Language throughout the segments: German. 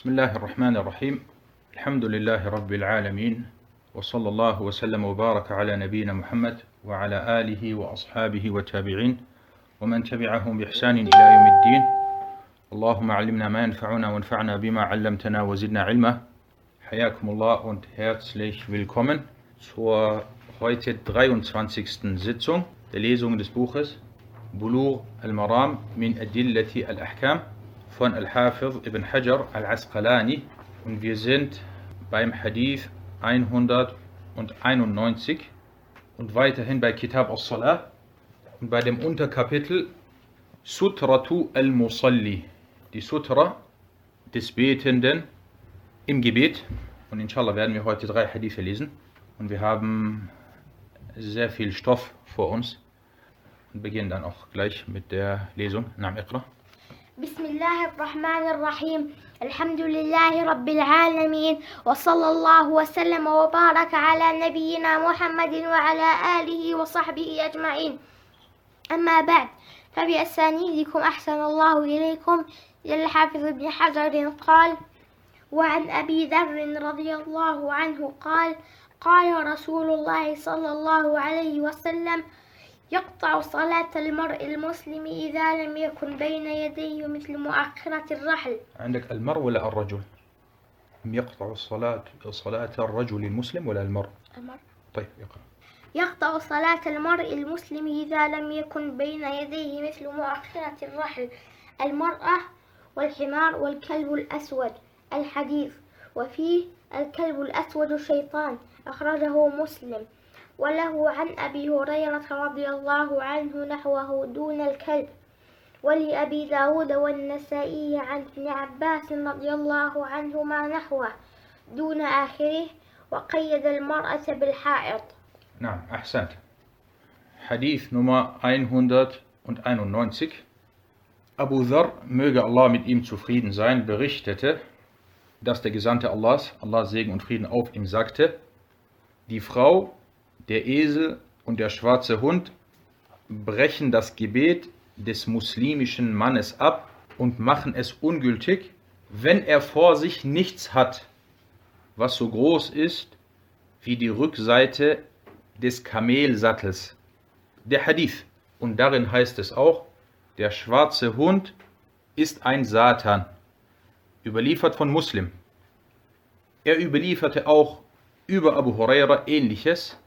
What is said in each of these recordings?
بسم الله الرحمن الرحيم الحمد لله رب العالمين وصلى الله وسلم وبارك على نبينا محمد وعلى آله وأصحابه والتابعين ومن تبعهم بإحسان إلى يوم الدين اللهم علمنا ما ينفعنا وانفعنا بما علمتنا وزدنا علما حياكم الله und herzlich willkommen zur heute 23. Sitzung der Lesung des Buches Bulugh al-Maram min Adillati al-Ahkam. Von Al-Hafiz ibn Hajar al-Asqalani und wir sind beim Hadith 191 und weiterhin bei Kitab al-Salah und bei dem Unterkapitel Sutratu al-Musalli, die Sutra des Betenden im Gebet. Und inshallah werden wir heute drei Hadithe lesen und wir haben sehr viel Stoff vor uns und beginnen dann auch gleich mit der Lesung. Naam Iqra. بسم الله الرحمن الرحيم. الحمد لله رب العالمين وصلى الله وسلم وبارك على نبينا محمد وعلى آله وصحبه أجمعين. أما بعد فبأسانيدكم أحسن الله إليكم. إلى الحافظ ابن حجر قال وعن أبي ذر رضي الله عنه قال قال رسول الله صلى الله عليه وسلم يقطع صلاة المرء المسلم إذا لم يكن بين يديه مثل مؤخرة الرحل. عندك المرء ولا الرجل؟ يقطع الصلاة صلاة الرجل المسلم ولا المرء؟ المرء. طيب اقرأ يقطع صلاة المرء المسلم إذا لم يكن بين يديه مثل مؤخرة الرحل. المرأة والحمار والكلب الأسود الحديث. وفيه الكلب الأسود شيطان أخرجه مسلم. وله عن أبي هريرة رضي الله عنه نحوه دون الكلب ولأبي داود والنسائي عن ابن عباس رضي الله عنهما نحوه دون آخره وقيد المرأة بالحائط. نعم أحسنت. حديث نمرة 191 أبو ذر möge الله mit ihm zufrieden sein berichtete dass der Gesandte Allahs, Allahs Segen und Frieden auf ihm sagte, die Frau, der Esel und der schwarze Hund brechen das Gebet des muslimischen Mannes ab und machen es ungültig, wenn er vor sich nichts hat, was so groß ist wie die Rückseite des Kamelsattels. Der Hadith. Und darin heißt es auch, der schwarze Hund ist ein Satan. Überliefert von Muslim. Er überlieferte auch über Abu Huraira ähnliches,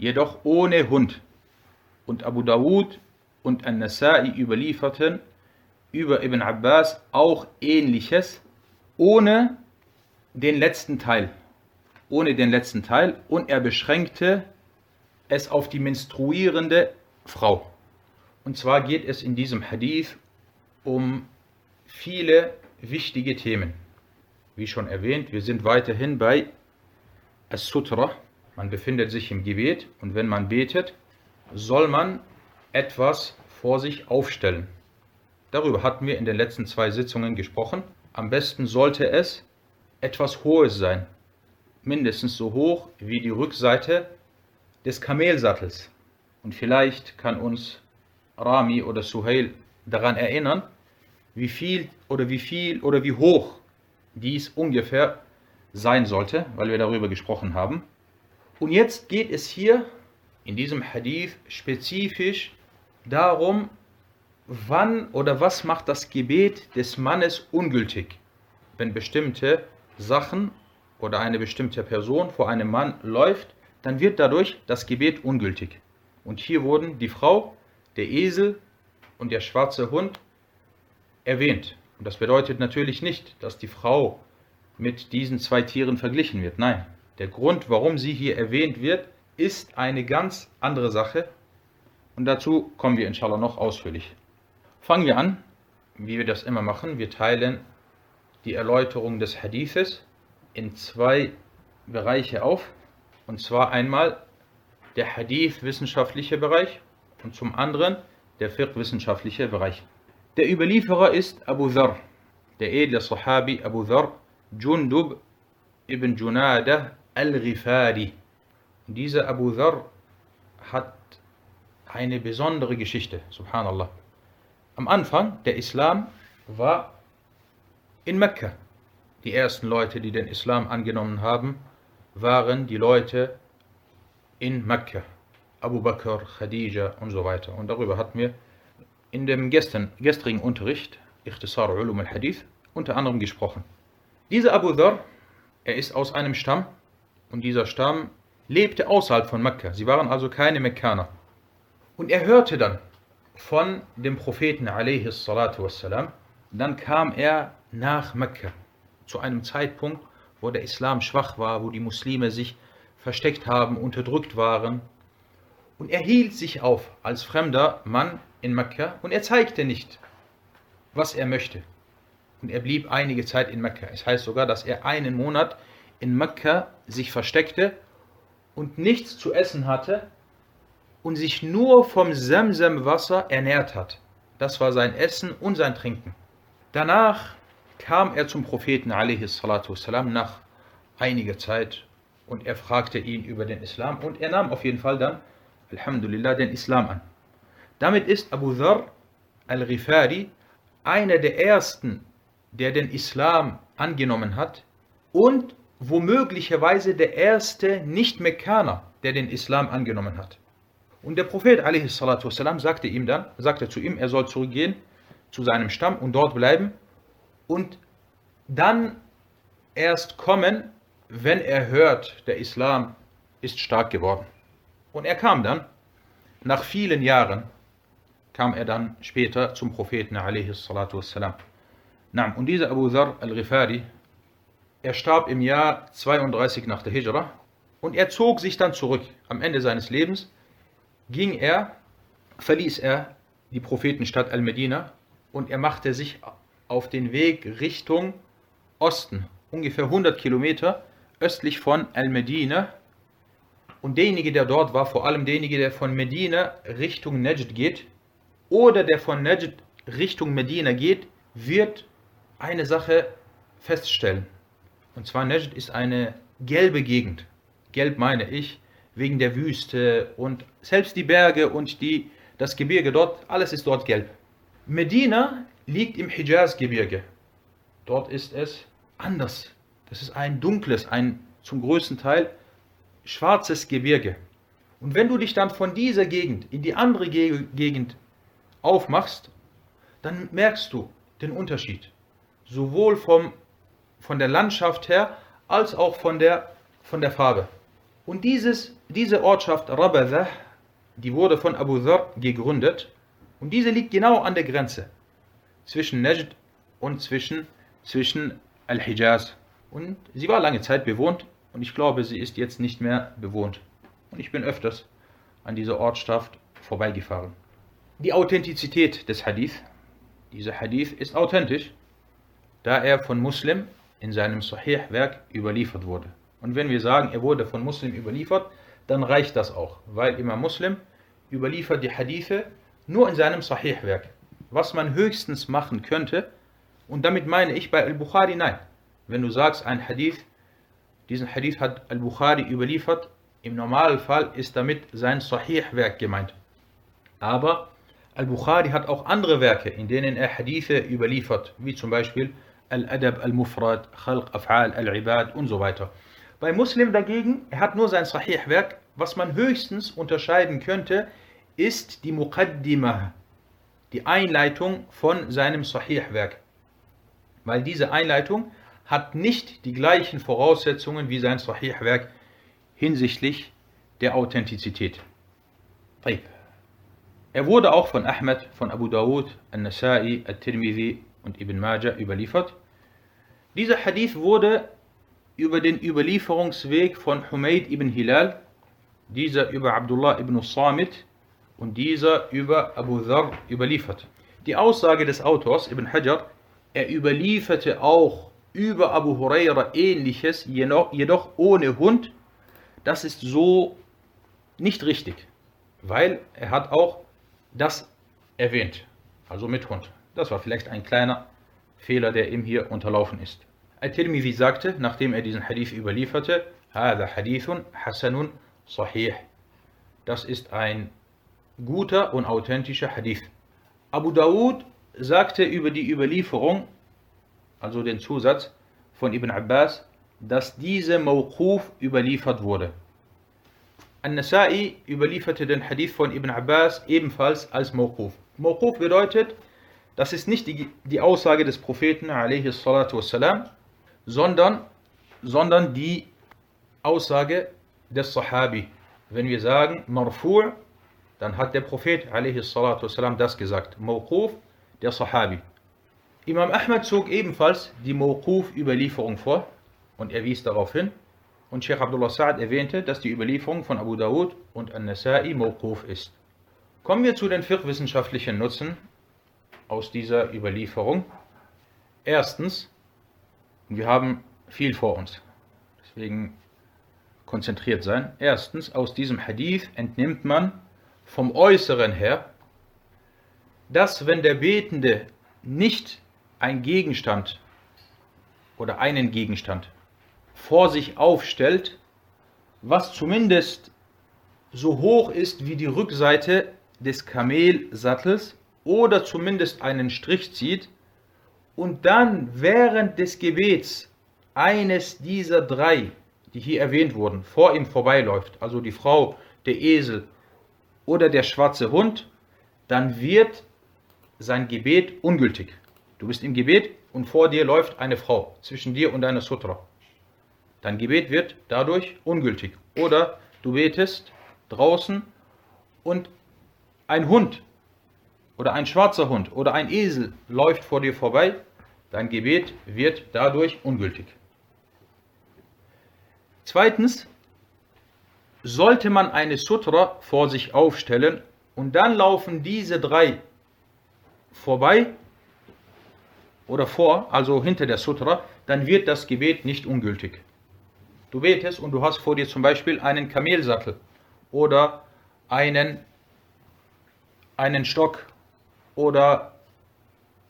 jedoch ohne Hund. Und Abu Dawud und An-Nasai überlieferten über Ibn Abbas auch ähnliches, ohne den letzten Teil. Ohne den letzten Teil. Und er beschränkte es auf die menstruierende Frau. Und zwar geht es in diesem Hadith um viele wichtige Themen. Wie schon erwähnt, wir sind weiterhin bei As-Sutra. Man befindet sich im Gebet und wenn man betet, soll man etwas vor sich aufstellen. Darüber hatten wir in den letzten zwei Sitzungen gesprochen. Am besten sollte es etwas Hohes sein. Mindestens so hoch wie die Rückseite des Kamelsattels. Und vielleicht kann uns Rami oder Suhail daran erinnern, wie viel oder wie viel oder wie hoch dies ungefähr sein sollte, weil wir darüber gesprochen haben. Und jetzt geht es hier in diesem Hadith spezifisch darum, wann oder was macht das Gebet des Mannes ungültig, wenn bestimmte Sachen oder eine bestimmte Person vor einem Mann läuft, dann wird dadurch das Gebet ungültig. Und hier wurden die Frau, der Esel und der schwarze Hund erwähnt. Und das bedeutet natürlich nicht, dass die Frau mit diesen zwei Tieren verglichen wird. Nein, der Grund, warum sie hier erwähnt wird, ist eine ganz andere Sache. Und dazu kommen wir inshallah noch ausführlich. Fangen wir an, wie wir das immer machen. Wir teilen die Erläuterung des Hadithes in zwei Bereiche auf. Und zwar einmal der Hadith-wissenschaftliche Bereich und zum anderen der Fiqh-wissenschaftliche Bereich. Der Überlieferer ist Abu Dhar, der edle Sahabi Abu Dhar, Jundub ibn Junada al-Ghifari. Und dieser Abu Dhar hat eine besondere Geschichte, subhanallah. Am Anfang, der Islam war in Mekka. die ersten Leute, die den Islam angenommen haben, waren die Leute in Mekka. Abu Bakr, Khadija und so weiter. Und darüber hatten wir in dem gestern, gestrigen Unterricht, Ikhtisar Ulum al-Hadith, unter anderem gesprochen. Dieser Abu Dhar, er ist aus einem Stamm und dieser Stamm lebte außerhalb von Mekka. Sie waren also keine Mekkaner. Und er hörte dann von dem Propheten a.s. Dann kam er nach Mekka zu einem Zeitpunkt, wo der Islam schwach war, wo die Muslime sich versteckt haben, unterdrückt waren. Und er hielt sich auf als fremder Mann in Mekka und er zeigte nicht, was er möchte. Und er blieb einige Zeit in Mekka. Es heißt sogar, dass er einen Monat in Mekka sich versteckte und nichts zu essen hatte und sich nur vom Semsem-Wasser ernährt hat. Das war sein Essen und sein Trinken. Danach kam er zum Propheten والسلام, nach einiger Zeit und er fragte ihn über den Islam und er nahm auf jeden Fall dann, Alhamdulillah, den Islam an. Damit ist Abu Dhar al-Ghifari einer der ersten, der den Islam angenommen hat und womöglicherweise der erste Nicht-Mekkaner, der den Islam angenommen hat. Und der Prophet والسلام, sagte ihm dann, sagte zu ihm, er soll zurückgehen zu seinem Stamm und dort bleiben und dann erst kommen, wenn er hört, der Islam ist stark geworden. Und er kam dann, nach vielen Jahren, kam er dann später zum Propheten wassalam. Und dieser Abu Dhar al-Ghifari, er starb im Jahr 32 nach der Hijra und er zog sich dann zurück. Am Ende seines Lebens ging er, verließ er die Prophetenstadt Al-Medina und er machte sich auf den Weg Richtung Osten, ungefähr 100 Kilometer östlich von Al-Medina. Und derjenige, der dort war, vor allem derjenige, der von Medina Richtung Najd geht oder der von Najd Richtung Medina geht, wird eine Sache feststellen. Und zwar Najd ist eine gelbe Gegend. Gelb meine ich, wegen der Wüste und selbst die Berge und die, das Gebirge dort, alles ist dort gelb. Medina liegt im Hijaz-Gebirge. Dort ist es anders. Das ist ein dunkles, ein zum größten Teil schwarzes Gebirge. Und wenn du dich dann von dieser Gegend in die andere Gegend aufmachst, dann merkst du den Unterschied. Sowohl vom, von der Landschaft her als auch von der, von der Farbe. Und dieses, diese Ortschaft Rabadha, die wurde von Abu Dhar gegründet und diese liegt genau an der Grenze zwischen Najd und zwischen, zwischen Al-Hijaz. Und sie war lange Zeit bewohnt und ich glaube, sie ist jetzt nicht mehr bewohnt. Und ich bin öfters an dieser Ortschaft vorbeigefahren. Die Authentizität des Hadith. Dieser Hadith ist authentisch, da er von Muslim in seinem Sahih-Werk überliefert wurde. Und wenn wir sagen, er wurde von Muslim überliefert, dann reicht das auch, weil immer Muslim überliefert die Hadithe nur in seinem Sahih-Werk was man höchstens machen könnte. Und damit meine ich bei Al-Bukhari nein. Wenn du sagst, ein Hadith, diesen Hadith hat Al-Bukhari überliefert, im Normalfall ist damit sein Sahih-Werk gemeint. Aber Al-Bukhari hat auch andere Werke, in denen er Hadithe überliefert, wie zum Beispiel Al-Adab al-Mufrad, Khalq Af'al al-Ibad und so weiter. Bei Muslim dagegen, er hat nur sein Sahih-Werk, was man höchstens unterscheiden könnte, ist die Muqaddimah, die Einleitung von seinem Sahih-Werk. Weil diese Einleitung hat nicht die gleichen Voraussetzungen wie sein Sahih-Werk hinsichtlich der Authentizität. Er wurde auch von Ahmed, von Abu Dawud, Al-Nasai, Al-Tirmidhi und Ibn Majah überliefert. Dieser Hadith wurde über den Überlieferungsweg von Humayd ibn Hilal, dieser über Abdullah ibn Samit und dieser über Abu Dhar überliefert. Die Aussage des Autors Ibn Hajar, er überlieferte auch über Abu Huraira ähnliches, jedoch ohne Hund, das ist so nicht richtig, weil er hat auch das erwähnt, also mit Hund. Das war vielleicht ein kleiner Fehler, der ihm hier unterlaufen ist. Al-Tirmidhi sagte, nachdem er diesen Hadith überlieferte, هذا حديث حسن صحيح. Das ist ein guter und authentischer Hadith. Abu Dawud sagte über die Überlieferung, also den Zusatz, von Ibn Abbas, dass diese Mawquf überliefert wurde. An-Nasai überlieferte den Hadith von Ibn Abbas ebenfalls als Mawquf. Mawquf bedeutet, das ist nicht die, die Aussage des Propheten, wassalam, sondern, sondern die Aussage des Sahabi. Wenn wir sagen Marfu', dann hat der Prophet wassalam, das gesagt. Mawquf, der Sahabi. Imam Ahmad zog ebenfalls die Mawquf-Überlieferung vor und er wies darauf hin. Und Sheikh Abdullah Sa'ad erwähnte, dass die Überlieferung von Abu Dawud und An-Nasai Mawquf ist. Kommen wir zu den fiqh-wissenschaftlichen Nutzen aus dieser Überlieferung. Erstens, wir haben viel vor uns, deswegen konzentriert sein. Erstens, aus diesem Hadith entnimmt man vom Äußeren her, dass wenn der Betende nicht ein Gegenstand oder einen Gegenstand vor sich aufstellt, was zumindest so hoch ist wie die Rückseite des Kamelsattels oder zumindest einen Strich zieht und dann während des Gebets eines dieser drei, die hier erwähnt wurden, vor ihm vorbeiläuft, also die Frau, der Esel oder der schwarze Hund, dann wird sein Gebet ungültig. Du bist im Gebet und vor dir läuft eine Frau zwischen dir und deiner Sutra. Dein Gebet wird dadurch ungültig. Oder du betest draußen und ein Hund oder ein schwarzer Hund oder ein Esel läuft vor dir vorbei, dein Gebet wird dadurch ungültig. Zweitens, sollte man eine Sutra vor sich aufstellen und dann laufen diese drei vorbei, oder vor, also hinter der Sutra, dann wird das Gebet nicht ungültig. Du betest und du hast vor dir zum Beispiel einen Kamelsattel oder einen, einen Stock oder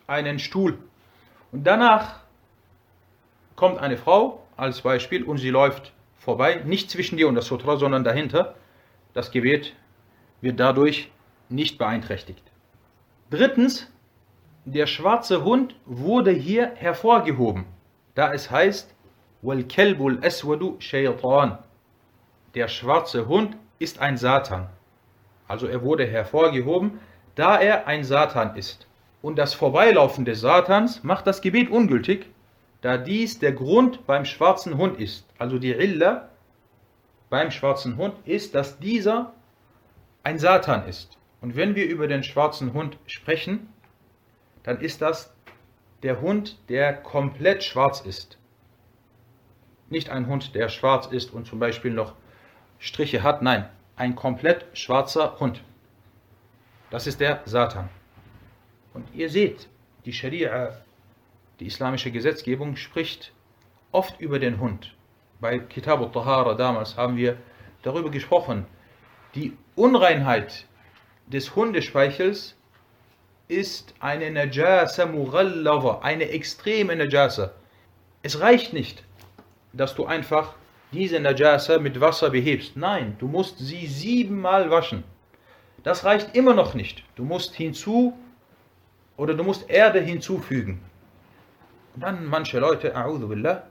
einen Stuhl. Und danach kommt eine Frau als Beispiel und sie läuft vorbei, nicht zwischen dir und das Sutra, sondern dahinter. Das Gebet wird dadurch nicht beeinträchtigt. Drittens, der schwarze Hund wurde hier hervorgehoben, da es heißt, Wal-Kelbul Aswadu Shaytan. Der schwarze Hund ist ein Satan. Also er wurde hervorgehoben, da er ein Satan ist. Und das Vorbeilaufen des Satans macht das Gebet ungültig, da dies der Grund beim schwarzen Hund ist. Also die Illa beim schwarzen Hund ist, dass dieser ein Satan ist. Und wenn wir über den schwarzen Hund sprechen, dann ist das der Hund, der komplett schwarz ist. Nicht ein Hund, der schwarz ist und zum Beispiel noch Striche hat, nein, ein komplett schwarzer Hund. Das ist der Satan. Und ihr seht, die Scharia, die islamische Gesetzgebung, spricht oft über den Hund. Bei Kitab al-Tahara damals haben wir darüber gesprochen, die Unreinheit des Hundespeichels ist eine Najasa Mughallava, eine extreme Najasa. Es reicht nicht, dass du einfach diese Najasa mit Wasser behebst. Nein, du musst sie siebenmal waschen. Das reicht immer noch nicht. Du musst hinzu oder du musst Erde hinzufügen. Und dann manche Leute, billah,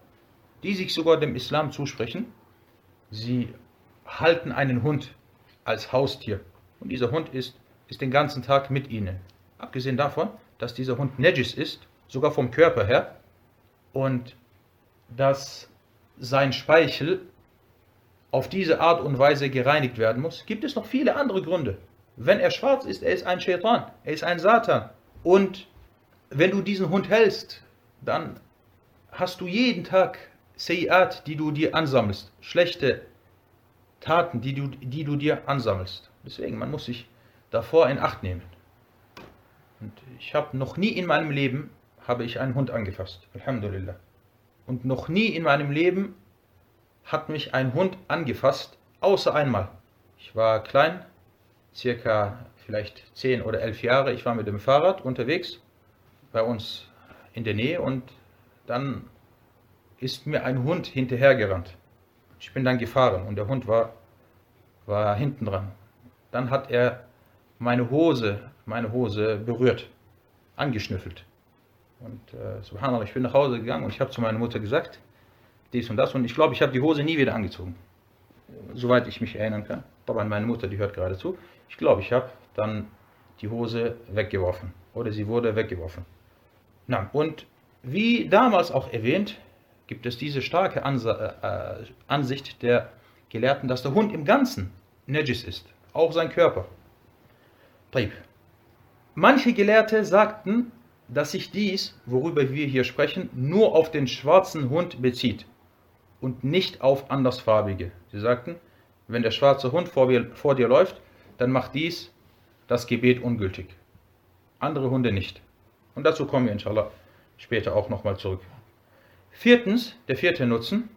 die sich sogar dem Islam zusprechen, sie halten einen Hund als Haustier. Und dieser Hund ist, ist den ganzen Tag mit ihnen. Abgesehen davon, dass dieser Hund Najis ist, sogar vom Körper her, und dass sein Speichel auf diese Art und Weise gereinigt werden muss, gibt es noch viele andere Gründe. Wenn er schwarz ist, er ist ein Shaitan, er ist ein Satan. Und wenn du diesen Hund hältst, dann hast du jeden Tag Sayyat, die du dir ansammelst, schlechte Taten, die du, die du dir ansammelst. Deswegen, man muss sich davor in Acht nehmen. Und ich habe noch nie in meinem Leben habe ich einen Hund angefasst. Alhamdulillah. Und noch nie in meinem Leben hat mich ein Hund angefasst, außer einmal. Ich war klein, circa vielleicht 10 oder 11 Jahre. Ich war mit dem Fahrrad unterwegs bei uns in der Nähe und dann ist mir ein Hund hinterhergerannt. Ich bin dann gefahren und der Hund war, war hinten dran. Dann hat er meine Hose, meine Hose berührt, angeschnüffelt. Und äh, subhanallah, ich bin nach Hause gegangen und ich habe zu meiner Mutter gesagt, dies und das. Und ich glaube, ich habe die Hose nie wieder angezogen. Soweit ich mich erinnern kann. Aber meine Mutter, die hört gerade zu. Ich glaube, ich habe dann die Hose weggeworfen. Oder sie wurde weggeworfen. Na, und wie damals auch erwähnt, gibt es diese starke Ansa äh, Ansicht der Gelehrten, dass der Hund im Ganzen Najis ist. Auch sein Körper. Manche Gelehrte sagten, dass sich dies, worüber wir hier sprechen, nur auf den schwarzen Hund bezieht und nicht auf andersfarbige. Sie sagten, wenn der schwarze Hund vor, vor dir läuft, dann macht dies das Gebet ungültig. Andere Hunde nicht. Und dazu kommen wir inshallah später auch nochmal zurück. Viertens, der vierte Nutzen.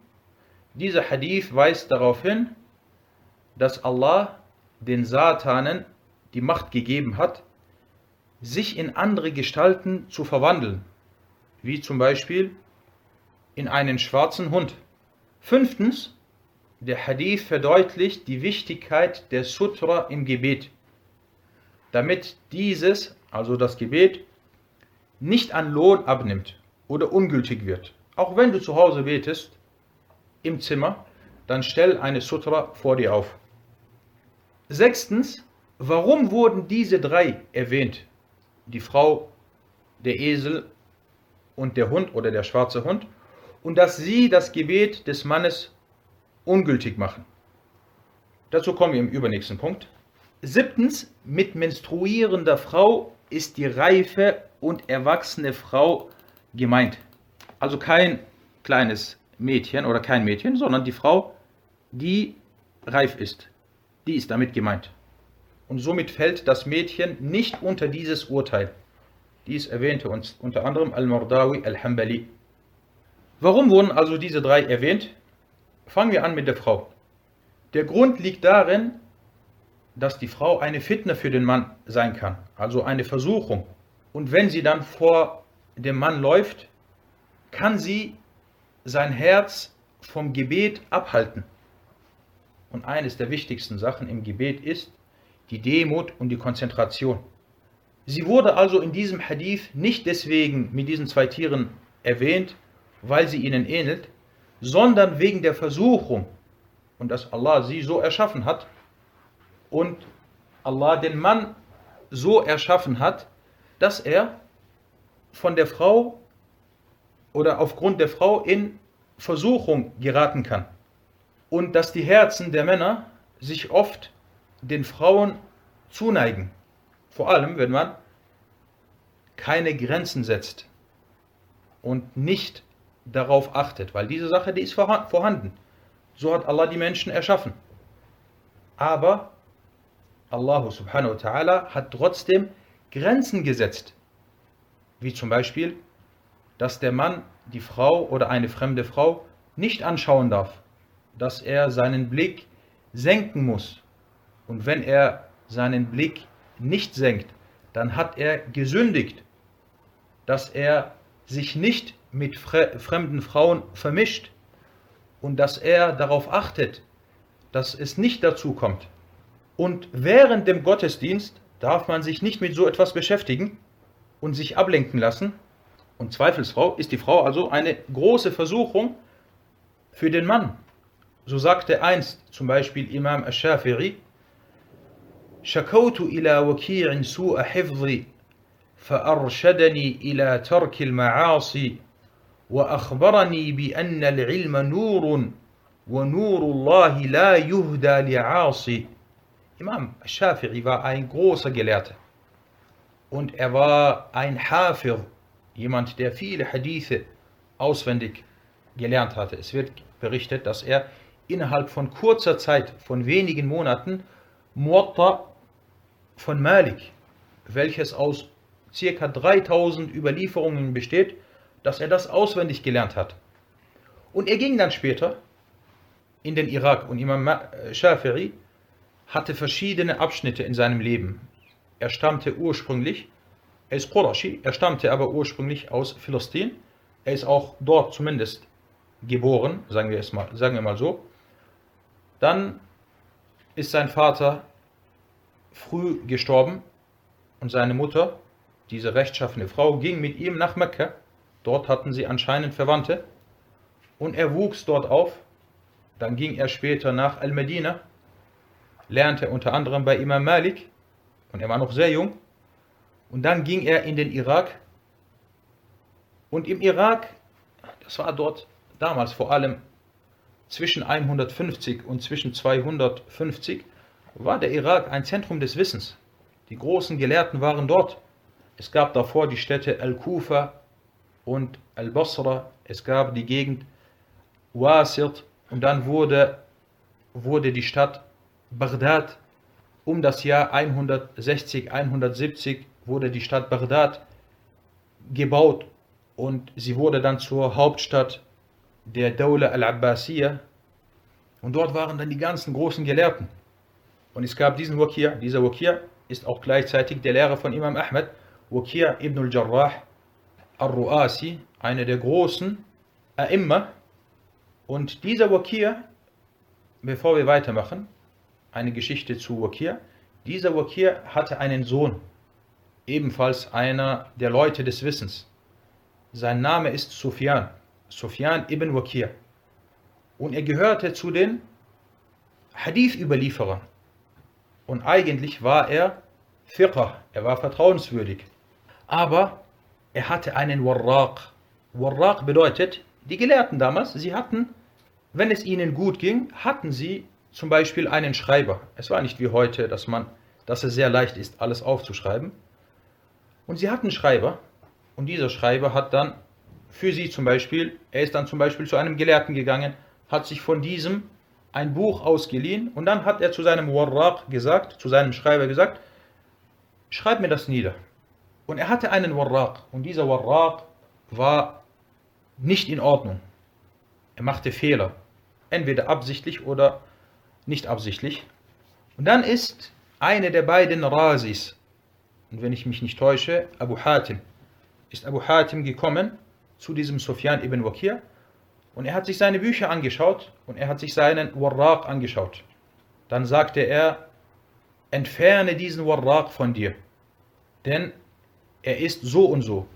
Dieser Hadith weist darauf hin, dass Allah den Satanen die Macht gegeben hat, sich in andere Gestalten zu verwandeln, wie zum Beispiel in einen schwarzen Hund. Fünftens, der Hadith verdeutlicht die Wichtigkeit der Sutra im Gebet, damit dieses, also das Gebet, nicht an Lohn abnimmt oder ungültig wird. Auch wenn du zu Hause betest, im Zimmer, dann stell eine Sutra vor dir auf. Sechstens, warum wurden diese drei erwähnt? Die Frau, der Esel und der Hund oder der schwarze Hund. Und dass sie das Gebet des Mannes ungültig machen. Dazu kommen wir im übernächsten Punkt. Siebtens, mit menstruierender Frau ist die reife und erwachsene Frau gemeint. Also kein kleines Mädchen oder kein Mädchen, sondern die Frau, die reif ist. Die ist damit gemeint. Und somit fällt das Mädchen nicht unter dieses Urteil. Dies erwähnte uns unter anderem Al-Mardawi Al-Hambali. Warum wurden also diese drei erwähnt? Fangen wir an mit der Frau. Der Grund liegt darin, dass die Frau eine Fitne für den Mann sein kann, also eine Versuchung. Und wenn sie dann vor dem Mann läuft, kann sie sein Herz vom Gebet abhalten. Und eines der wichtigsten Sachen im Gebet ist die Demut und die Konzentration. Sie wurde also in diesem Hadith nicht deswegen mit diesen zwei Tieren erwähnt, weil sie ihnen ähnelt, sondern wegen der Versuchung und dass Allah sie so erschaffen hat und Allah den Mann so erschaffen hat, dass er von der Frau oder aufgrund der Frau in Versuchung geraten kann. Und dass die Herzen der Männer sich oft den Frauen zuneigen. Vor allem, wenn man keine Grenzen setzt und nicht darauf achtet, weil diese Sache, die ist vorhanden. So hat Allah die Menschen erschaffen. Aber Allah subhanahu wa ta'ala hat trotzdem Grenzen gesetzt. Wie zum Beispiel, dass der Mann die Frau oder eine fremde Frau nicht anschauen darf, dass er seinen Blick senken muss. Und wenn er seinen Blick nicht senkt, dann hat er gesündigt, dass er sich nicht mit fre fremden Frauen vermischt und dass er darauf achtet, dass es nicht dazu kommt. Und während dem Gottesdienst darf man sich nicht mit so etwas beschäftigen und sich ablenken lassen. Und zweifelsfrau ist die Frau also eine große Versuchung für den Mann. So sagte einst zum Beispiel Imam Ash-Shafiri, شكوت إلى وكيع سوء حفظي فأرشدني إلى ترك المعاصي وأخبرني بأن العلم نور ونور الله لا يهدى لعاصي Imam Shafi'i war ein großer Gelehrter und er war ein Hafir, jemand, der viele Hadithe auswendig gelernt hatte. Es wird berichtet, dass er innerhalb von kurzer Zeit, von wenigen Monaten, Muatta von Malik, welches aus ca. 3000 Überlieferungen besteht, dass er das auswendig gelernt hat. Und er ging dann später in den Irak und Imam Shafi'i hatte verschiedene Abschnitte in seinem Leben. Er stammte ursprünglich, er ist Qurashi, er stammte aber ursprünglich aus Philistin. Er ist auch dort zumindest geboren, sagen wir es mal, sagen wir mal so. Dann ist sein Vater früh gestorben und seine Mutter, diese rechtschaffene Frau, ging mit ihm nach Mekka. Dort hatten sie anscheinend Verwandte. Und er wuchs dort auf. Dann ging er später nach Al-Medina, lernte unter anderem bei Imam Malik. Und er war noch sehr jung. Und dann ging er in den Irak. Und im Irak, das war dort damals vor allem zwischen 150 und zwischen 250, war der Irak ein Zentrum des Wissens. Die großen Gelehrten waren dort. Es gab davor die Städte Al-Kufa und Al-Basra. Es gab die Gegend Wasit und dann wurde, wurde die Stadt Bagdad um das Jahr 160, 170 wurde die Stadt Bagdad gebaut und sie wurde dann zur Hauptstadt der Dawla al-Abbasiyya und dort waren dann die ganzen großen Gelehrten. Und es gab diesen Wakir, dieser Wakir ist auch gleichzeitig der Lehrer von Imam Ahmed, Wakir ibn al-Jarrah al-Ru'asi, einer der großen A'imma. Und dieser Wakir, bevor wir weitermachen, eine Geschichte zu Wakir. Dieser Wakir hatte einen Sohn, ebenfalls einer der Leute des Wissens. Sein Name ist Sufyan, Sufyan ibn Wakir. Und er gehörte zu den Hadith-Überlieferern. Und eigentlich war er Fiqh, er war vertrauenswürdig. Aber er hatte einen Warraq. Warraq bedeutet, die Gelehrten damals, sie hatten, wenn es ihnen gut ging, hatten sie zum Beispiel einen Schreiber. Es war nicht wie heute, dass man, dass es sehr leicht ist, alles aufzuschreiben. Und sie hatten Schreiber und dieser Schreiber hat dann für sie zum Beispiel, er ist dann zum Beispiel zu einem Gelehrten gegangen, hat sich von diesem ein Buch ausgeliehen und dann hat er zu seinem Warraq gesagt, zu seinem Schreiber gesagt, schreib mir das nieder. Und er hatte einen Warraq und dieser Warraq war nicht in Ordnung. Er machte Fehler, entweder absichtlich oder nicht absichtlich. Und dann ist eine der beiden Rasis, und wenn ich mich nicht täusche, Abu Hatim, ist Abu Hatim gekommen zu diesem Sufyan ibn Wakir und er hat sich seine Bücher angeschaut und er hat sich seinen Warraq angeschaut. Dann sagte er, entferne diesen Warraq von dir, denn er ist so und so.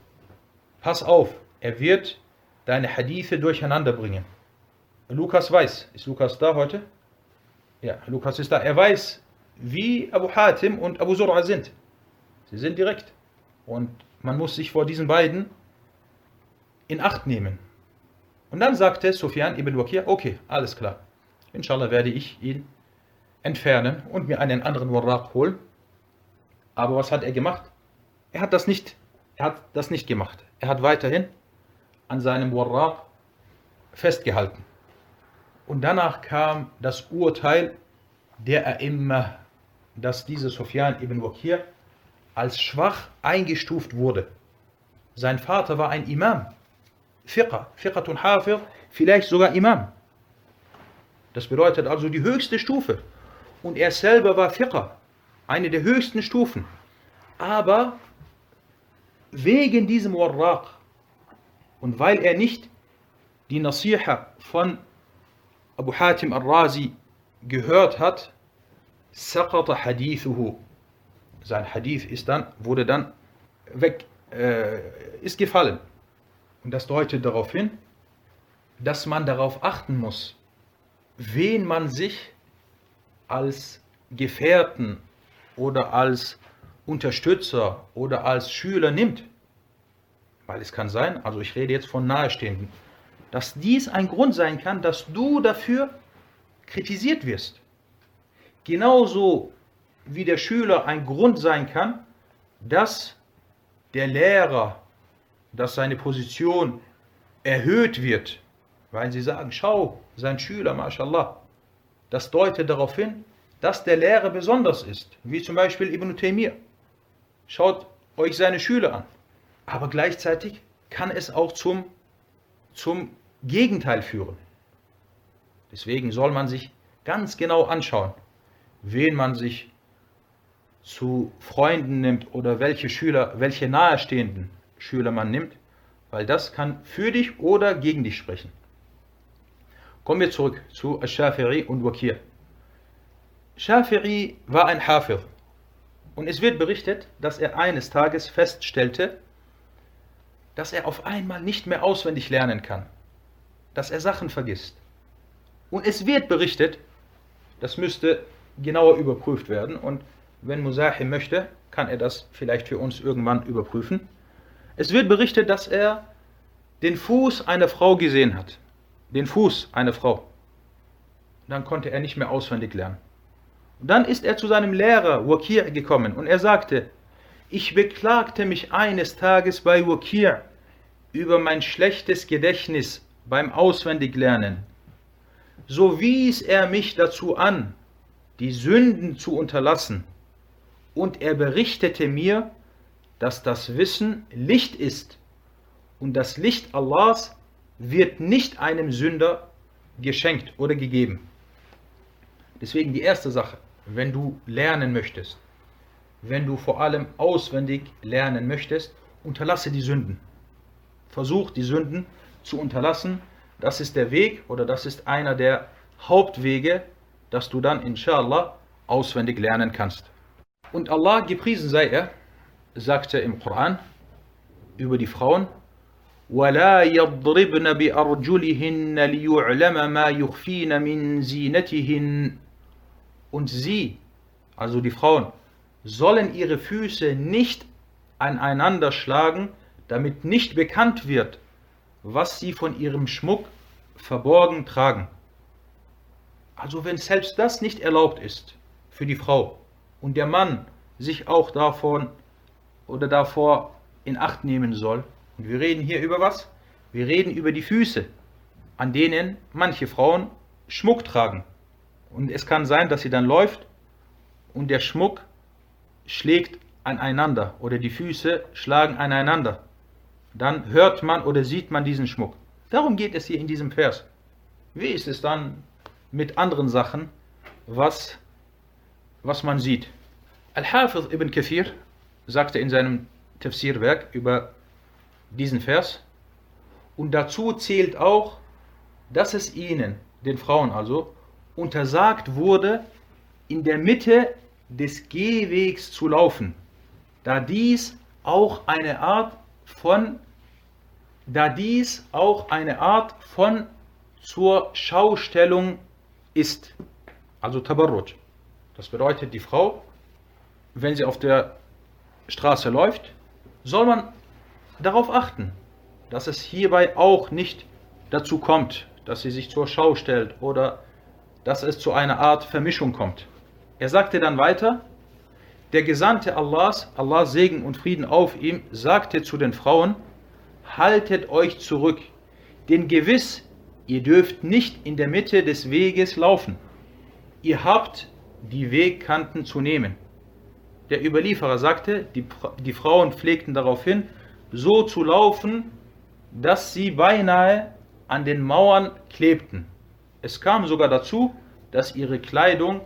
Pass auf, er wird deine Hadithe durcheinander bringen. Lukas weiß, ist Lukas da heute? Ja, Lukas ist da. Er weiß, wie Abu Hatim und Abu Zur'a sind. Sie sind direkt. Und man muss sich vor diesen beiden in Acht nehmen. Und dann sagte Sufyan ibn Wakir, okay, alles klar. Inshallah werde ich ihn entfernen und mir einen anderen Warraq holen. Aber was hat er gemacht? Er hat das nicht, er hat das nicht gemacht. Er hat weiterhin an seinem Warraq festgehalten. Und danach kam das Urteil der A'imma, dass dieser Sufyan ibn Wakir als schwach eingestuft wurde. Sein Vater war ein Imam. Fiqh, Fiqhatun Hafir, vielleicht sogar Imam. Das bedeutet also die höchste Stufe. Und er selber war Fiqh, eine der höchsten Stufen. Aber wegen diesem Warraq und weil er nicht die Nasiha von Abu Hatim al-Razi gehört hat, saqata hadithuhu. Sein Hadith ist dann, wurde dann weg, äh, ist gefallen. Und das deutet darauf hin, dass man darauf achten muss, wen man sich als Gefährten oder als Unterstützer oder als Schüler nimmt. Weil es kann sein, also ich rede jetzt von Nahestehenden, dass dies ein Grund sein kann, dass du dafür kritisiert wirst. Genauso wie der Schüler ein Grund sein kann, dass der Lehrer, dass seine Position erhöht wird, weil sie sagen, schau, sein Schüler, mashallah, das deutet darauf hin, dass der Lehrer besonders ist, wie zum Beispiel Ibn Taymiyyah. Schaut euch seine Schüler an. Aber gleichzeitig kann es auch zum, zum Gegenteil führen. Deswegen soll man sich ganz genau anschauen, wen man sich zu Freunden nimmt oder welche Schüler, welche nahestehenden Schüler man nimmt, weil das kann für dich oder gegen dich sprechen. Kommen wir zurück zu Shafi'i und Wakir. Shafi'i war ein Hafir Und es wird berichtet, dass er eines Tages feststellte, dass er auf einmal nicht mehr auswendig lernen kann, dass er Sachen vergisst. Und es wird berichtet, das müsste genauer überprüft werden und wenn Musahim möchte, kann er das vielleicht für uns irgendwann überprüfen. Es wird berichtet, dass er den Fuß einer Frau gesehen hat. Den Fuß einer Frau. Dann konnte er nicht mehr auswendig lernen. Und dann ist er zu seinem Lehrer Wakir gekommen und er sagte, ich beklagte mich eines Tages bei Wakir über mein schlechtes Gedächtnis beim Auswendiglernen. So wies er mich dazu an, die Sünden zu unterlassen, und er berichtete mir, dass das Wissen Licht ist, und das Licht Allahs wird nicht einem Sünder geschenkt oder gegeben. Deswegen die erste Sache, wenn du lernen möchtest, wenn du vor allem auswendig lernen möchtest, unterlasse die Sünden. Versuch die Sünden zu unterlassen. Das ist der Weg oder das ist einer der Hauptwege, dass du dann inshallah auswendig lernen kannst. Und Allah, gepriesen sei er, sagte im Koran über die Frauen, ولا يضربن بأرجلهن ليعلم ما يخفين من زينتهن und sie, also die Frauen, sollen ihre Füße nicht aneinander schlagen, damit nicht bekannt wird, was sie von ihrem Schmuck verborgen tragen. Also wenn selbst das nicht erlaubt ist für die Frau und der Mann sich auch davon oder davor in Acht nehmen soll, und wir reden hier über was? Wir reden über die Füße, an denen manche Frauen Schmuck tragen. Und es kann sein, dass sie dann läuft und der Schmuck schlägt aneinander oder die Füße schlagen aneinander. Dann hört man oder sieht man diesen Schmuck. Darum geht es hier in diesem Vers. Wie ist es dann mit anderen Sachen, was, was man sieht? Al-Hafiz ibn Kathir sagte in seinem Tafsirwerk über diesen Vers, und dazu zählt auch, dass es ihnen, den Frauen also, untersagt wurde, in der Mitte des Gehwegs zu laufen, da dies auch eine Art von da dies auch eine Art von zur Schaustellung ist, also Tabarruj. Das bedeutet, die Frau, wenn sie auf der Straße läuft, soll man darauf achten, dass es hierbei auch nicht dazu kommt, dass sie sich zur Schau stellt oder dass es zu einer Art Vermischung kommt. Er sagte dann weiter, der Gesandte Allahs, Allahs Segen und Frieden auf ihm, sagte zu den Frauen, haltet euch zurück, denn gewiss, ihr dürft nicht in der Mitte des Weges laufen. Ihr habt die Wegkanten zu nehmen. Der Überlieferer sagte, die, die Frauen pflegten daraufhin, so zu laufen, dass sie beinahe an den Mauern klebten. Es kam sogar dazu, dass ihre Kleidung